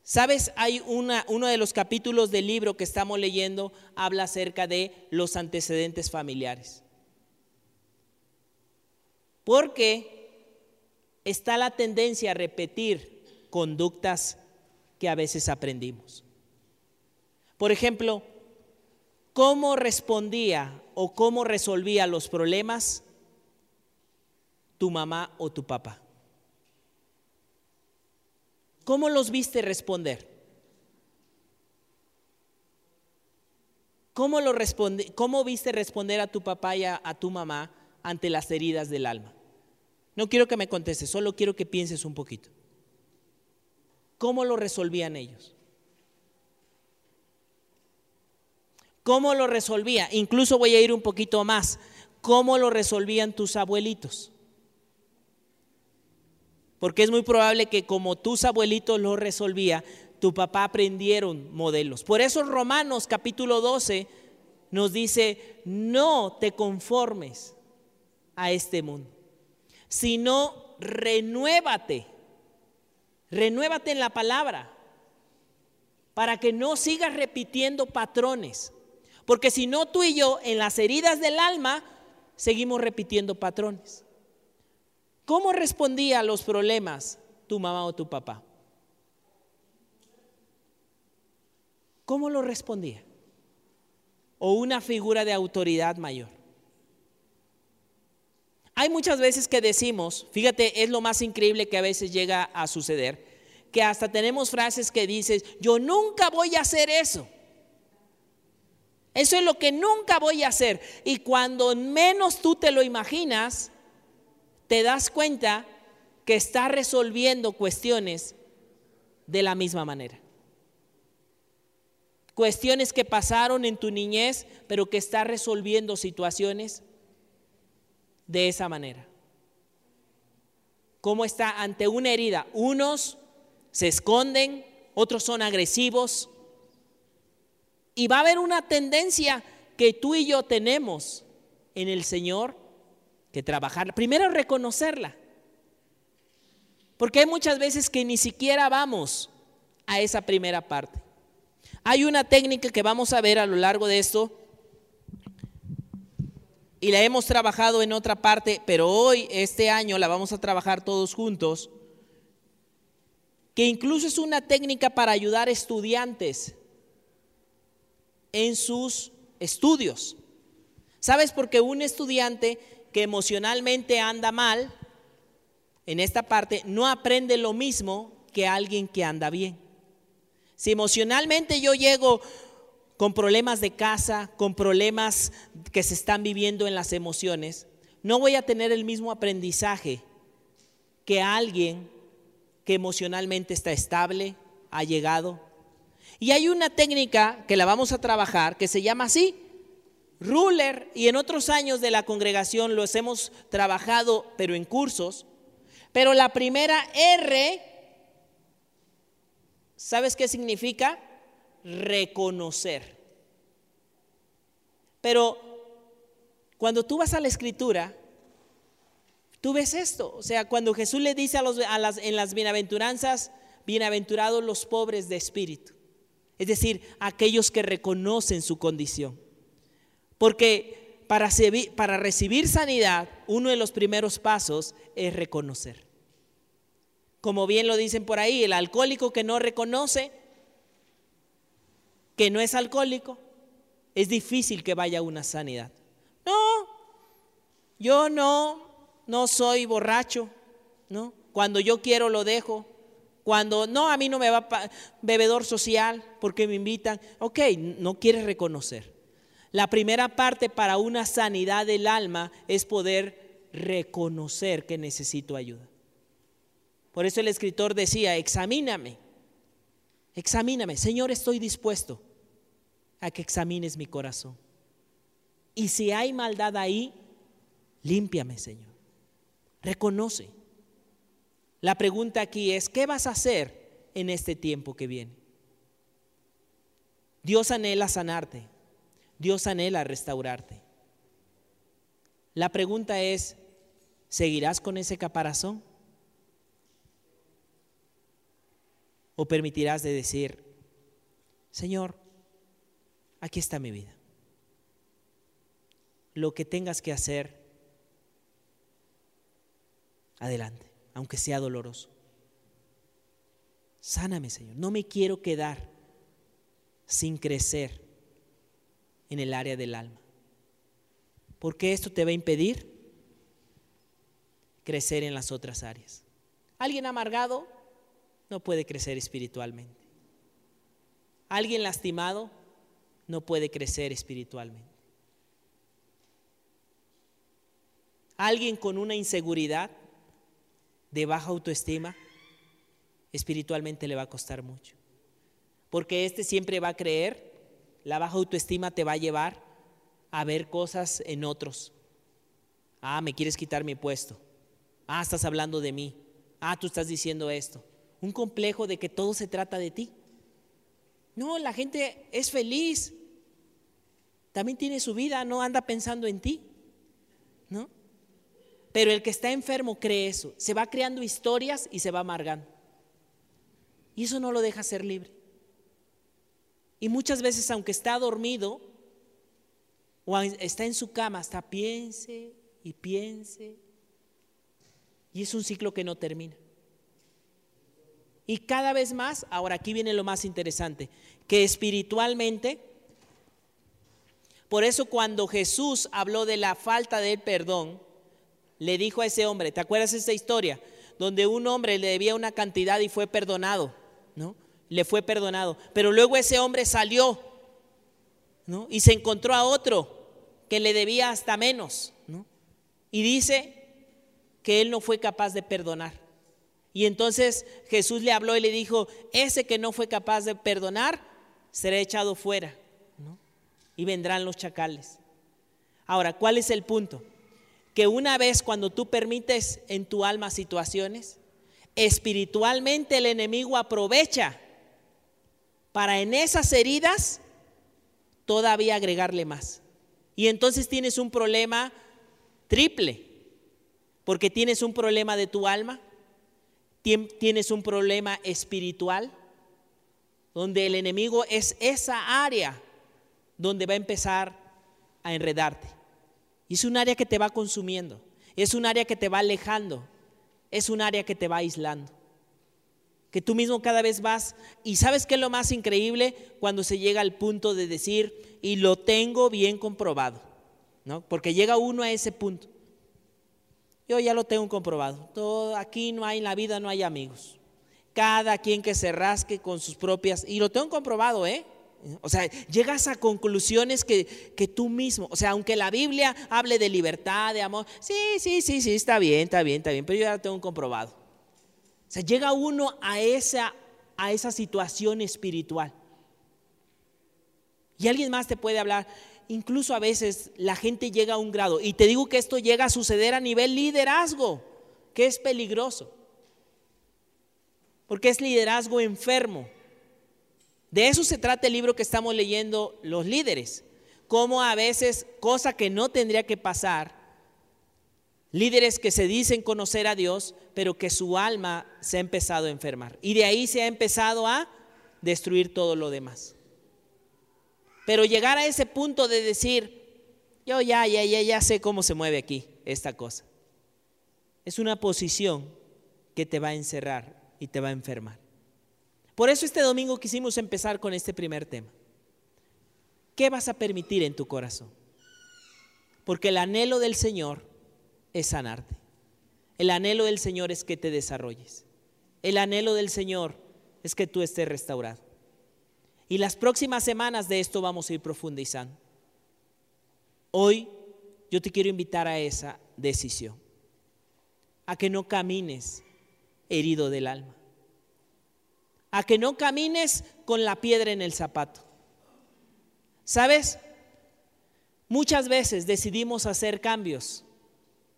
Sabes, hay una, uno de los capítulos del libro que estamos leyendo, habla acerca de los antecedentes familiares. Porque está la tendencia a repetir conductas que a veces aprendimos. Por ejemplo, ¿Cómo respondía o cómo resolvía los problemas tu mamá o tu papá? ¿Cómo los viste responder? ¿Cómo, lo ¿Cómo viste responder a tu papá y a, a tu mamá ante las heridas del alma? No quiero que me contestes, solo quiero que pienses un poquito. ¿Cómo lo resolvían ellos? ¿Cómo lo resolvía? Incluso voy a ir un poquito más. ¿Cómo lo resolvían tus abuelitos? Porque es muy probable que como tus abuelitos lo resolvía, tu papá aprendieron modelos. Por eso Romanos capítulo 12 nos dice, no te conformes a este mundo, sino renuévate, renuévate en la palabra, para que no sigas repitiendo patrones. Porque si no, tú y yo en las heridas del alma seguimos repitiendo patrones. ¿Cómo respondía a los problemas tu mamá o tu papá? ¿Cómo lo respondía? O una figura de autoridad mayor. Hay muchas veces que decimos, fíjate, es lo más increíble que a veces llega a suceder, que hasta tenemos frases que dices, yo nunca voy a hacer eso. Eso es lo que nunca voy a hacer. Y cuando menos tú te lo imaginas, te das cuenta que estás resolviendo cuestiones de la misma manera. Cuestiones que pasaron en tu niñez, pero que estás resolviendo situaciones de esa manera. ¿Cómo está ante una herida? Unos se esconden, otros son agresivos, y va a haber una tendencia que tú y yo tenemos en el Señor que trabajar. Primero reconocerla. Porque hay muchas veces que ni siquiera vamos a esa primera parte. Hay una técnica que vamos a ver a lo largo de esto y la hemos trabajado en otra parte, pero hoy, este año, la vamos a trabajar todos juntos, que incluso es una técnica para ayudar a estudiantes en sus estudios. ¿Sabes? Porque un estudiante que emocionalmente anda mal, en esta parte, no aprende lo mismo que alguien que anda bien. Si emocionalmente yo llego con problemas de casa, con problemas que se están viviendo en las emociones, no voy a tener el mismo aprendizaje que alguien que emocionalmente está estable, ha llegado. Y hay una técnica que la vamos a trabajar que se llama así, ruler, y en otros años de la congregación los hemos trabajado, pero en cursos. Pero la primera R, ¿sabes qué significa? reconocer. Pero cuando tú vas a la escritura, tú ves esto. O sea, cuando Jesús le dice a los, las, en las bienaventuranzas, bienaventurados los pobres de espíritu. Es decir, aquellos que reconocen su condición. Porque para, recibir sanidad, uno de los primeros pasos es reconocer. Como bien lo dicen por ahí, el alcohólico que no reconoce que no es alcohólico, es difícil que vaya a una sanidad. No, yo no, no soy borracho, ¿no? Cuando yo quiero lo dejo. Cuando no, a mí no me va bebedor social porque me invitan. Ok, no quieres reconocer. La primera parte para una sanidad del alma es poder reconocer que necesito ayuda. Por eso el escritor decía, examíname, examíname, Señor, estoy dispuesto a que examines mi corazón. Y si hay maldad ahí, límpiame, Señor. Reconoce. La pregunta aquí es, ¿qué vas a hacer en este tiempo que viene? Dios anhela sanarte. Dios anhela restaurarte. La pregunta es, ¿seguirás con ese caparazón? ¿O permitirás de decir, Señor, aquí está mi vida. Lo que tengas que hacer, adelante, aunque sea doloroso. Sáname, Señor. No me quiero quedar sin crecer en el área del alma. Porque esto te va a impedir crecer en las otras áreas. Alguien amargado no puede crecer espiritualmente. Alguien lastimado no puede crecer espiritualmente. Alguien con una inseguridad de baja autoestima, espiritualmente le va a costar mucho. Porque este siempre va a creer, la baja autoestima te va a llevar a ver cosas en otros. Ah, me quieres quitar mi puesto. Ah, estás hablando de mí. Ah, tú estás diciendo esto. Un complejo de que todo se trata de ti. No, la gente es feliz también tiene su vida, no anda pensando en ti, ¿no? Pero el que está enfermo cree eso, se va creando historias y se va amargando. Y eso no lo deja ser libre. Y muchas veces, aunque está dormido o está en su cama, hasta piense y piense. Y es un ciclo que no termina. Y cada vez más, ahora aquí viene lo más interesante, que espiritualmente por eso cuando Jesús habló de la falta del perdón, le dijo a ese hombre, ¿te acuerdas de esta historia? Donde un hombre le debía una cantidad y fue perdonado, ¿no? Le fue perdonado. Pero luego ese hombre salió, ¿no? Y se encontró a otro que le debía hasta menos, ¿no? Y dice que él no fue capaz de perdonar. Y entonces Jesús le habló y le dijo, ese que no fue capaz de perdonar será echado fuera y vendrán los chacales. Ahora, ¿cuál es el punto? Que una vez cuando tú permites en tu alma situaciones, espiritualmente el enemigo aprovecha para en esas heridas todavía agregarle más. Y entonces tienes un problema triple, porque tienes un problema de tu alma, tienes un problema espiritual, donde el enemigo es esa área donde va a empezar a enredarte. Y es un área que te va consumiendo, es un área que te va alejando, es un área que te va aislando. Que tú mismo cada vez vas, y sabes qué es lo más increíble cuando se llega al punto de decir, y lo tengo bien comprobado, ¿no? Porque llega uno a ese punto. Yo ya lo tengo comprobado. Todo, aquí no hay en la vida, no hay amigos. Cada quien que se rasque con sus propias, y lo tengo comprobado, ¿eh? O sea, llegas a conclusiones que, que, tú mismo, o sea, aunque la Biblia hable de libertad, de amor, sí, sí, sí, sí, está bien, está bien, está bien, pero yo ya lo tengo comprobado. O sea, llega uno a esa, a esa situación espiritual. Y alguien más te puede hablar, incluso a veces la gente llega a un grado, y te digo que esto llega a suceder a nivel liderazgo, que es peligroso, porque es liderazgo enfermo. De eso se trata el libro que estamos leyendo los líderes. Cómo a veces, cosa que no tendría que pasar, líderes que se dicen conocer a Dios, pero que su alma se ha empezado a enfermar. Y de ahí se ha empezado a destruir todo lo demás. Pero llegar a ese punto de decir, yo ya, ya, ya, ya sé cómo se mueve aquí esta cosa. Es una posición que te va a encerrar y te va a enfermar. Por eso este domingo quisimos empezar con este primer tema. ¿Qué vas a permitir en tu corazón? Porque el anhelo del Señor es sanarte. El anhelo del Señor es que te desarrolles. El anhelo del Señor es que tú estés restaurado. Y las próximas semanas de esto vamos a ir profundizando. Hoy yo te quiero invitar a esa decisión, a que no camines herido del alma a que no camines con la piedra en el zapato. ¿Sabes? Muchas veces decidimos hacer cambios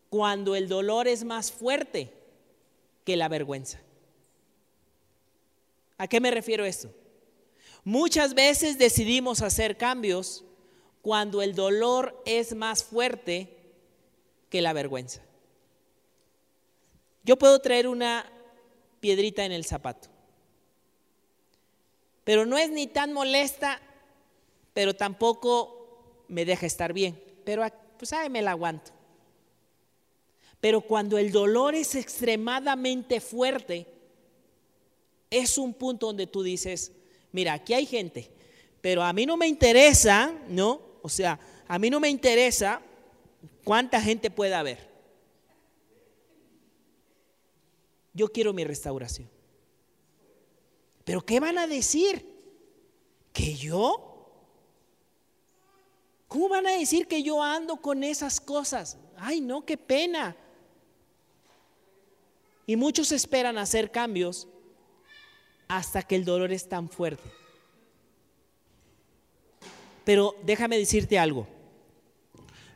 cuando el dolor es más fuerte que la vergüenza. ¿A qué me refiero esto? Muchas veces decidimos hacer cambios cuando el dolor es más fuerte que la vergüenza. Yo puedo traer una piedrita en el zapato pero no es ni tan molesta, pero tampoco me deja estar bien. Pero pues ay, me la aguanto. Pero cuando el dolor es extremadamente fuerte, es un punto donde tú dices, mira, aquí hay gente, pero a mí no me interesa, ¿no? O sea, a mí no me interesa cuánta gente pueda haber. Yo quiero mi restauración. Pero ¿qué van a decir? ¿Que yo? ¿Cómo van a decir que yo ando con esas cosas? Ay, no, qué pena. Y muchos esperan hacer cambios hasta que el dolor es tan fuerte. Pero déjame decirte algo.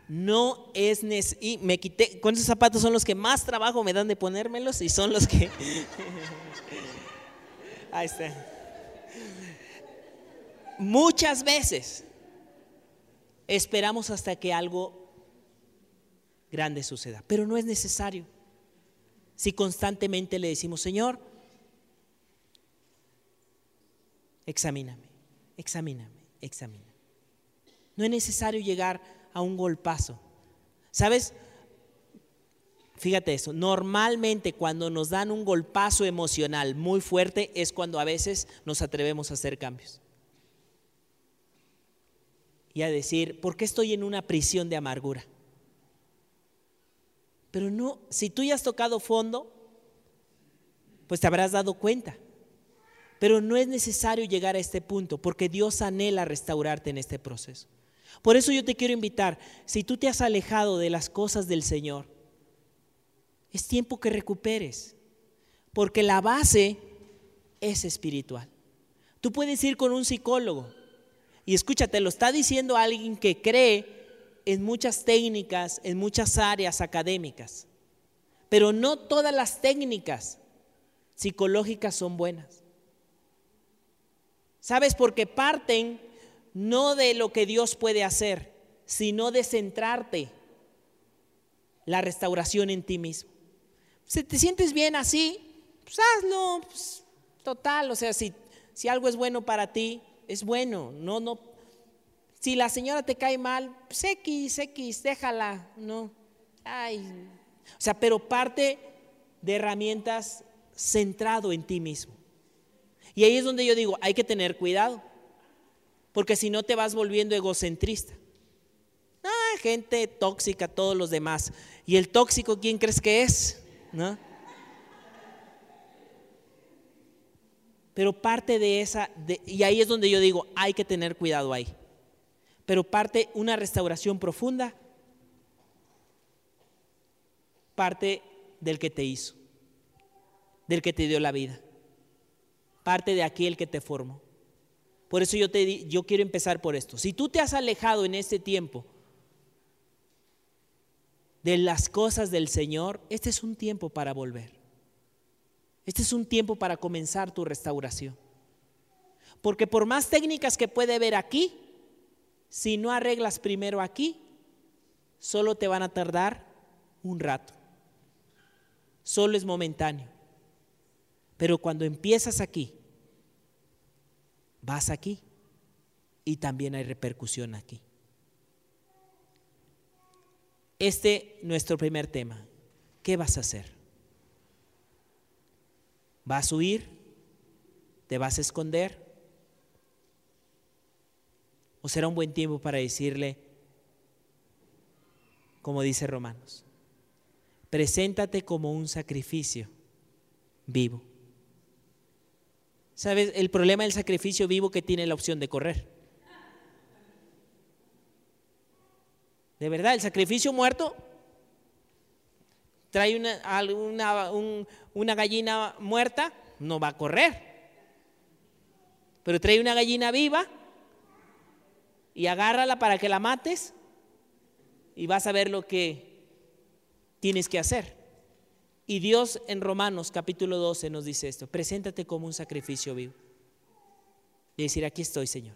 No es y me quité con esos zapatos son los que más trabajo me dan de ponérmelos y son los que Muchas veces esperamos hasta que algo grande suceda, pero no es necesario. Si constantemente le decimos, Señor, examíname, examíname, examíname. No es necesario llegar a un golpazo. ¿Sabes? Fíjate eso, normalmente cuando nos dan un golpazo emocional muy fuerte es cuando a veces nos atrevemos a hacer cambios. Y a decir, ¿por qué estoy en una prisión de amargura? Pero no, si tú ya has tocado fondo, pues te habrás dado cuenta. Pero no es necesario llegar a este punto, porque Dios anhela restaurarte en este proceso. Por eso yo te quiero invitar, si tú te has alejado de las cosas del Señor, es tiempo que recuperes, porque la base es espiritual. Tú puedes ir con un psicólogo y escúchate, lo está diciendo alguien que cree en muchas técnicas, en muchas áreas académicas, pero no todas las técnicas psicológicas son buenas. ¿Sabes? Porque parten no de lo que Dios puede hacer, sino de centrarte la restauración en ti mismo. Si te sientes bien así, pues hazlo, pues, total, o sea, si, si algo es bueno para ti, es bueno, no, no, Si la señora te cae mal, pues X, X, déjala, ¿no? Ay. O sea, pero parte de herramientas centrado en ti mismo. Y ahí es donde yo digo, hay que tener cuidado, porque si no te vas volviendo egocentrista. Ah, gente tóxica, todos los demás. ¿Y el tóxico quién crees que es? Pero parte de esa, y ahí es donde yo digo, hay que tener cuidado ahí. Pero parte una restauración profunda, parte del que te hizo, del que te dio la vida, parte de aquel que te formó. Por eso yo, te, yo quiero empezar por esto. Si tú te has alejado en este tiempo de las cosas del Señor, este es un tiempo para volver. Este es un tiempo para comenzar tu restauración. Porque por más técnicas que puede haber aquí, si no arreglas primero aquí, solo te van a tardar un rato. Solo es momentáneo. Pero cuando empiezas aquí, vas aquí y también hay repercusión aquí. Este nuestro primer tema. ¿Qué vas a hacer? ¿Vas a huir? ¿Te vas a esconder? ¿O será un buen tiempo para decirle, como dice Romanos, preséntate como un sacrificio vivo? ¿Sabes? El problema del sacrificio vivo que tiene la opción de correr. De verdad, el sacrificio muerto trae una, una gallina muerta, no va a correr. Pero trae una gallina viva y agárrala para que la mates y vas a ver lo que tienes que hacer. Y Dios en Romanos capítulo 12 nos dice esto, preséntate como un sacrificio vivo. Y decir, aquí estoy, Señor.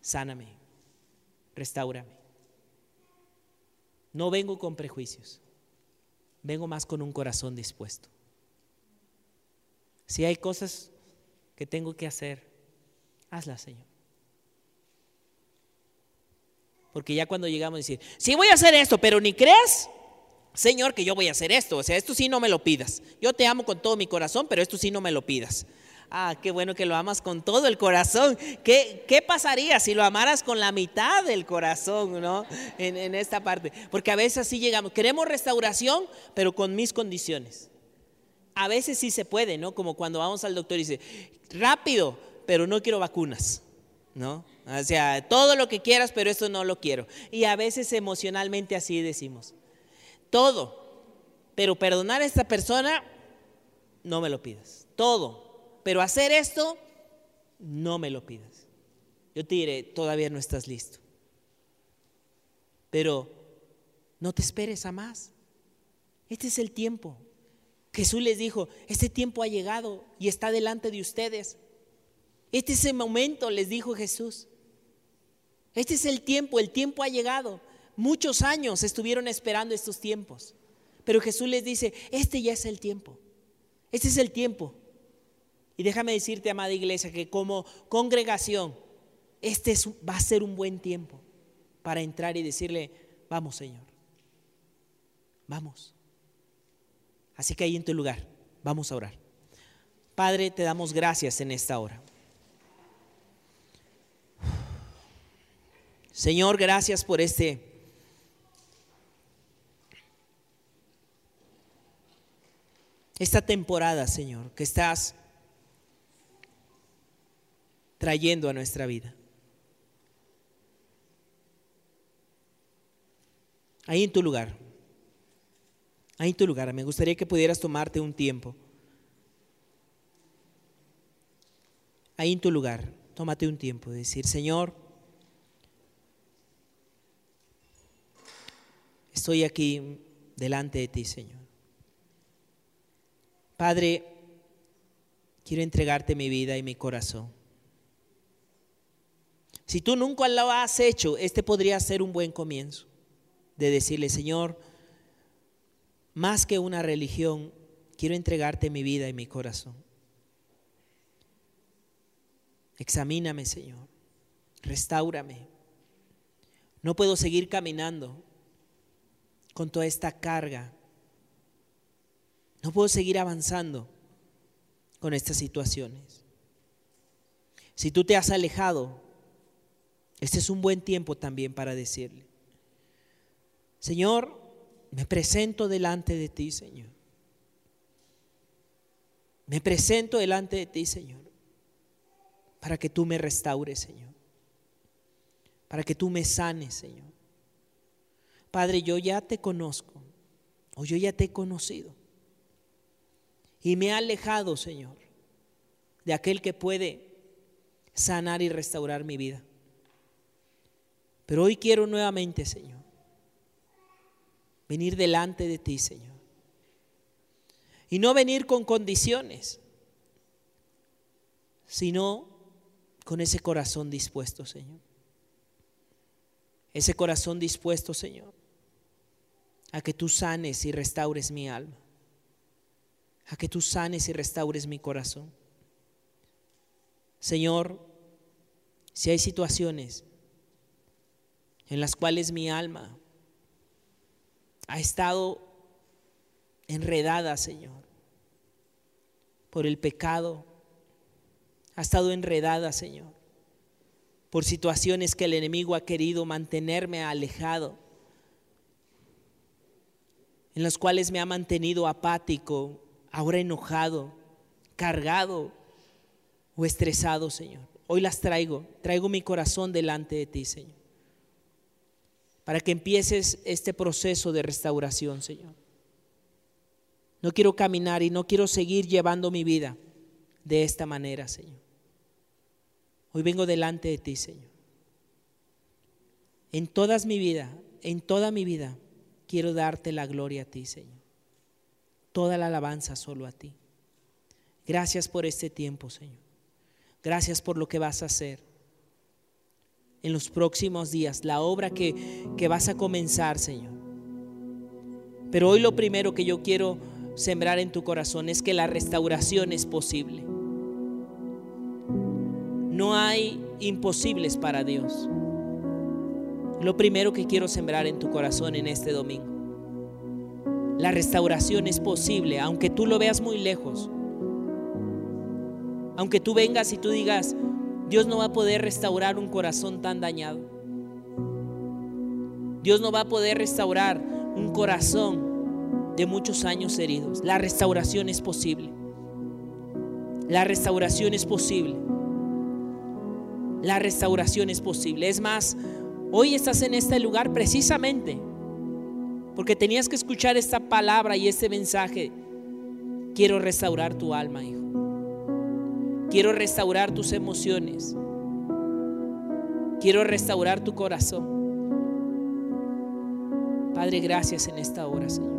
Sáname, restaurame. No vengo con prejuicios vengo más con un corazón dispuesto. Si hay cosas que tengo que hacer, hazlas, Señor. Porque ya cuando llegamos a decir, sí voy a hacer esto, pero ni crees, Señor, que yo voy a hacer esto. O sea, esto sí no me lo pidas. Yo te amo con todo mi corazón, pero esto sí no me lo pidas. Ah, qué bueno que lo amas con todo el corazón. ¿Qué, qué pasaría si lo amaras con la mitad del corazón, no? En, en esta parte. Porque a veces así llegamos. Queremos restauración, pero con mis condiciones. A veces sí se puede, ¿no? Como cuando vamos al doctor y dice, rápido, pero no quiero vacunas, ¿no? O sea, todo lo que quieras, pero esto no lo quiero. Y a veces emocionalmente así decimos. Todo, pero perdonar a esta persona, no me lo pidas. Todo, pero hacer esto, no me lo pidas. Yo te diré, todavía no estás listo. Pero no te esperes a más. Este es el tiempo. Jesús les dijo, este tiempo ha llegado y está delante de ustedes. Este es el momento, les dijo Jesús. Este es el tiempo, el tiempo ha llegado. Muchos años estuvieron esperando estos tiempos. Pero Jesús les dice, este ya es el tiempo. Este es el tiempo. Y déjame decirte, amada iglesia, que como congregación, este va a ser un buen tiempo para entrar y decirle, vamos Señor, vamos. Así que ahí en tu lugar, vamos a orar. Padre, te damos gracias en esta hora. Señor, gracias por este... Esta temporada, Señor, que estás trayendo a nuestra vida. Ahí en tu lugar, ahí en tu lugar, me gustaría que pudieras tomarte un tiempo. Ahí en tu lugar, tómate un tiempo de decir, Señor, estoy aquí delante de ti, Señor. Padre, quiero entregarte mi vida y mi corazón. Si tú nunca lo has hecho, este podría ser un buen comienzo de decirle, Señor, más que una religión, quiero entregarte mi vida y mi corazón. Examíname, Señor. Restáurame. No puedo seguir caminando con toda esta carga. No puedo seguir avanzando con estas situaciones. Si tú te has alejado, este es un buen tiempo también para decirle, Señor, me presento delante de ti, Señor. Me presento delante de ti, Señor, para que tú me restaures, Señor. Para que tú me sanes, Señor. Padre, yo ya te conozco, o yo ya te he conocido. Y me he alejado, Señor, de aquel que puede sanar y restaurar mi vida. Pero hoy quiero nuevamente, Señor, venir delante de ti, Señor. Y no venir con condiciones, sino con ese corazón dispuesto, Señor. Ese corazón dispuesto, Señor, a que tú sanes y restaures mi alma. A que tú sanes y restaures mi corazón. Señor, si hay situaciones en las cuales mi alma ha estado enredada, Señor, por el pecado, ha estado enredada, Señor, por situaciones que el enemigo ha querido mantenerme alejado, en las cuales me ha mantenido apático, ahora enojado, cargado o estresado, Señor. Hoy las traigo, traigo mi corazón delante de ti, Señor para que empieces este proceso de restauración, Señor. No quiero caminar y no quiero seguir llevando mi vida de esta manera, Señor. Hoy vengo delante de ti, Señor. En todas mi vida, en toda mi vida, quiero darte la gloria a ti, Señor. Toda la alabanza solo a ti. Gracias por este tiempo, Señor. Gracias por lo que vas a hacer en los próximos días, la obra que, que vas a comenzar, Señor. Pero hoy lo primero que yo quiero sembrar en tu corazón es que la restauración es posible. No hay imposibles para Dios. Lo primero que quiero sembrar en tu corazón en este domingo. La restauración es posible, aunque tú lo veas muy lejos. Aunque tú vengas y tú digas, Dios no va a poder restaurar un corazón tan dañado. Dios no va a poder restaurar un corazón de muchos años heridos. La restauración es posible. La restauración es posible. La restauración es posible. Es más, hoy estás en este lugar precisamente porque tenías que escuchar esta palabra y este mensaje. Quiero restaurar tu alma, hijo. Quiero restaurar tus emociones. Quiero restaurar tu corazón. Padre, gracias en esta hora, Señor.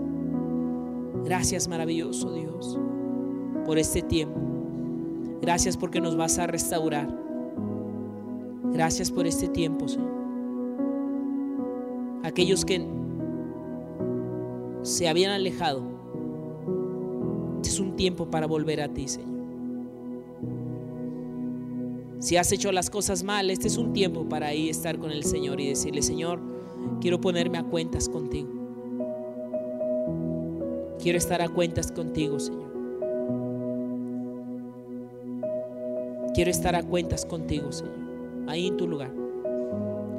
Gracias, maravilloso Dios, por este tiempo. Gracias porque nos vas a restaurar. Gracias por este tiempo, Señor. Aquellos que se habían alejado, es un tiempo para volver a ti, Señor. Si has hecho las cosas mal, este es un tiempo para ahí estar con el Señor y decirle, Señor, quiero ponerme a cuentas contigo. Quiero estar a cuentas contigo, Señor. Quiero estar a cuentas contigo, Señor. Ahí en tu lugar.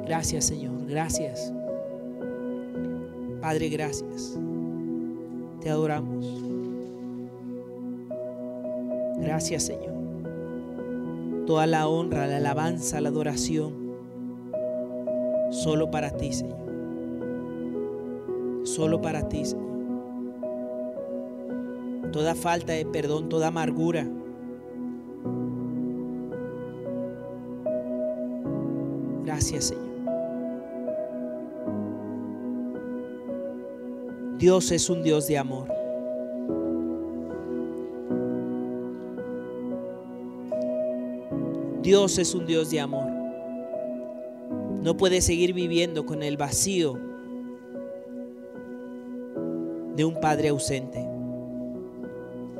Gracias, Señor. Gracias. Padre, gracias. Te adoramos. Gracias, Señor toda la honra, la alabanza, la adoración, solo para ti, Señor. Solo para ti, Señor. Toda falta de perdón, toda amargura. Gracias, Señor. Dios es un Dios de amor. Dios es un Dios de amor. No puede seguir viviendo con el vacío de un Padre ausente.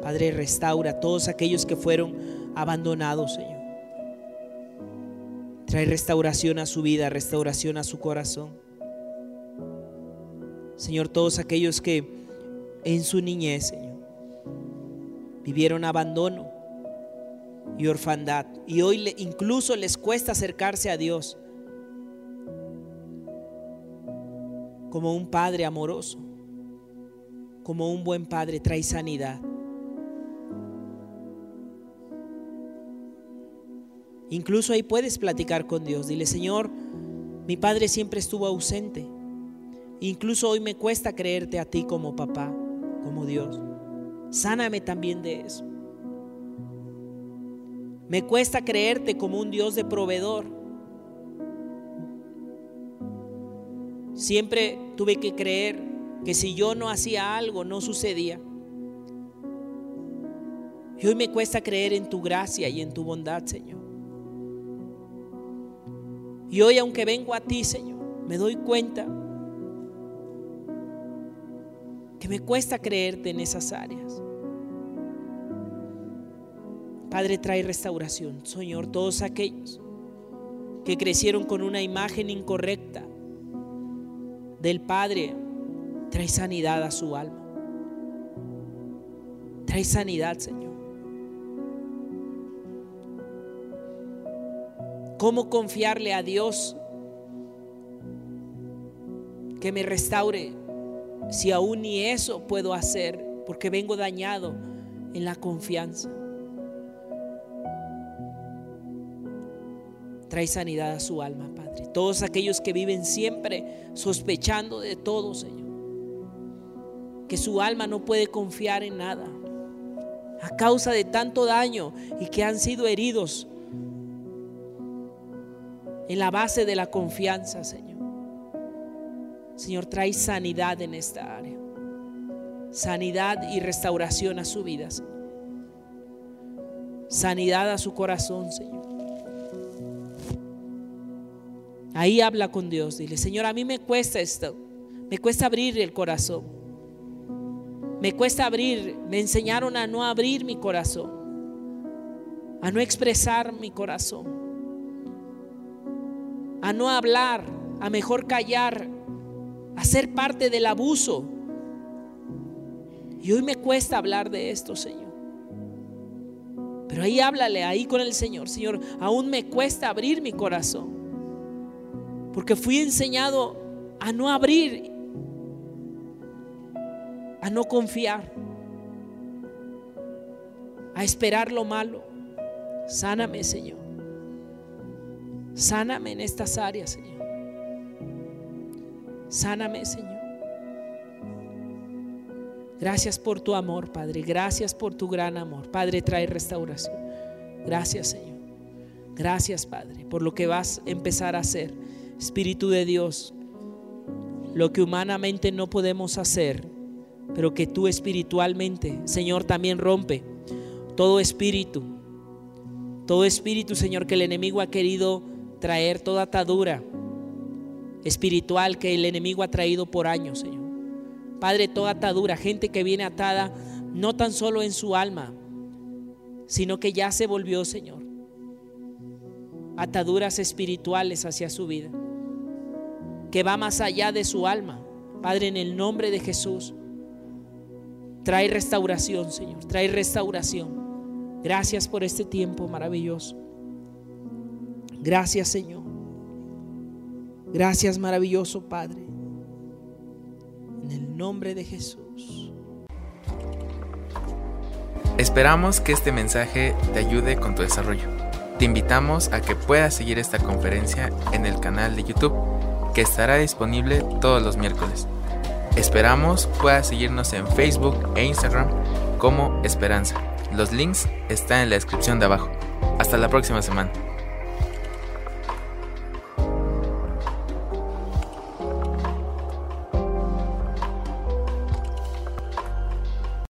Padre, restaura a todos aquellos que fueron abandonados, Señor. Trae restauración a su vida, restauración a su corazón. Señor, todos aquellos que en su niñez, Señor, vivieron abandono y orfandad y hoy incluso les cuesta acercarse a Dios como un padre amoroso, como un buen padre trae sanidad. Incluso ahí puedes platicar con Dios. Dile, Señor, mi padre siempre estuvo ausente. Incluso hoy me cuesta creerte a ti como papá, como Dios. Sáname también de eso. Me cuesta creerte como un Dios de proveedor. Siempre tuve que creer que si yo no hacía algo, no sucedía. Y hoy me cuesta creer en tu gracia y en tu bondad, Señor. Y hoy, aunque vengo a ti, Señor, me doy cuenta que me cuesta creerte en esas áreas. Padre, trae restauración. Señor, todos aquellos que crecieron con una imagen incorrecta del Padre, trae sanidad a su alma. Trae sanidad, Señor. ¿Cómo confiarle a Dios que me restaure si aún ni eso puedo hacer porque vengo dañado en la confianza? Trae sanidad a su alma, Padre. Todos aquellos que viven siempre sospechando de todo, Señor. Que su alma no puede confiar en nada. A causa de tanto daño y que han sido heridos en la base de la confianza, Señor. Señor, trae sanidad en esta área. Sanidad y restauración a su vida, Señor. Sanidad a su corazón, Señor. Ahí habla con Dios. Dile, Señor, a mí me cuesta esto. Me cuesta abrir el corazón. Me cuesta abrir. Me enseñaron a no abrir mi corazón. A no expresar mi corazón a no hablar, a mejor callar, a ser parte del abuso. Y hoy me cuesta hablar de esto, Señor. Pero ahí háblale, ahí con el Señor. Señor, aún me cuesta abrir mi corazón. Porque fui enseñado a no abrir, a no confiar, a esperar lo malo. Sáname, Señor. Sáname en estas áreas, Señor. Sáname, Señor. Gracias por tu amor, Padre. Gracias por tu gran amor. Padre, trae restauración. Gracias, Señor. Gracias, Padre, por lo que vas a empezar a hacer. Espíritu de Dios, lo que humanamente no podemos hacer, pero que tú espiritualmente, Señor, también rompe todo espíritu. Todo espíritu, Señor, que el enemigo ha querido traer toda atadura espiritual que el enemigo ha traído por años, Señor. Padre, toda atadura, gente que viene atada no tan solo en su alma, sino que ya se volvió, Señor. Ataduras espirituales hacia su vida, que va más allá de su alma. Padre, en el nombre de Jesús, trae restauración, Señor, trae restauración. Gracias por este tiempo maravilloso. Gracias Señor. Gracias maravilloso Padre. En el nombre de Jesús. Esperamos que este mensaje te ayude con tu desarrollo. Te invitamos a que puedas seguir esta conferencia en el canal de YouTube, que estará disponible todos los miércoles. Esperamos puedas seguirnos en Facebook e Instagram como Esperanza. Los links están en la descripción de abajo. Hasta la próxima semana.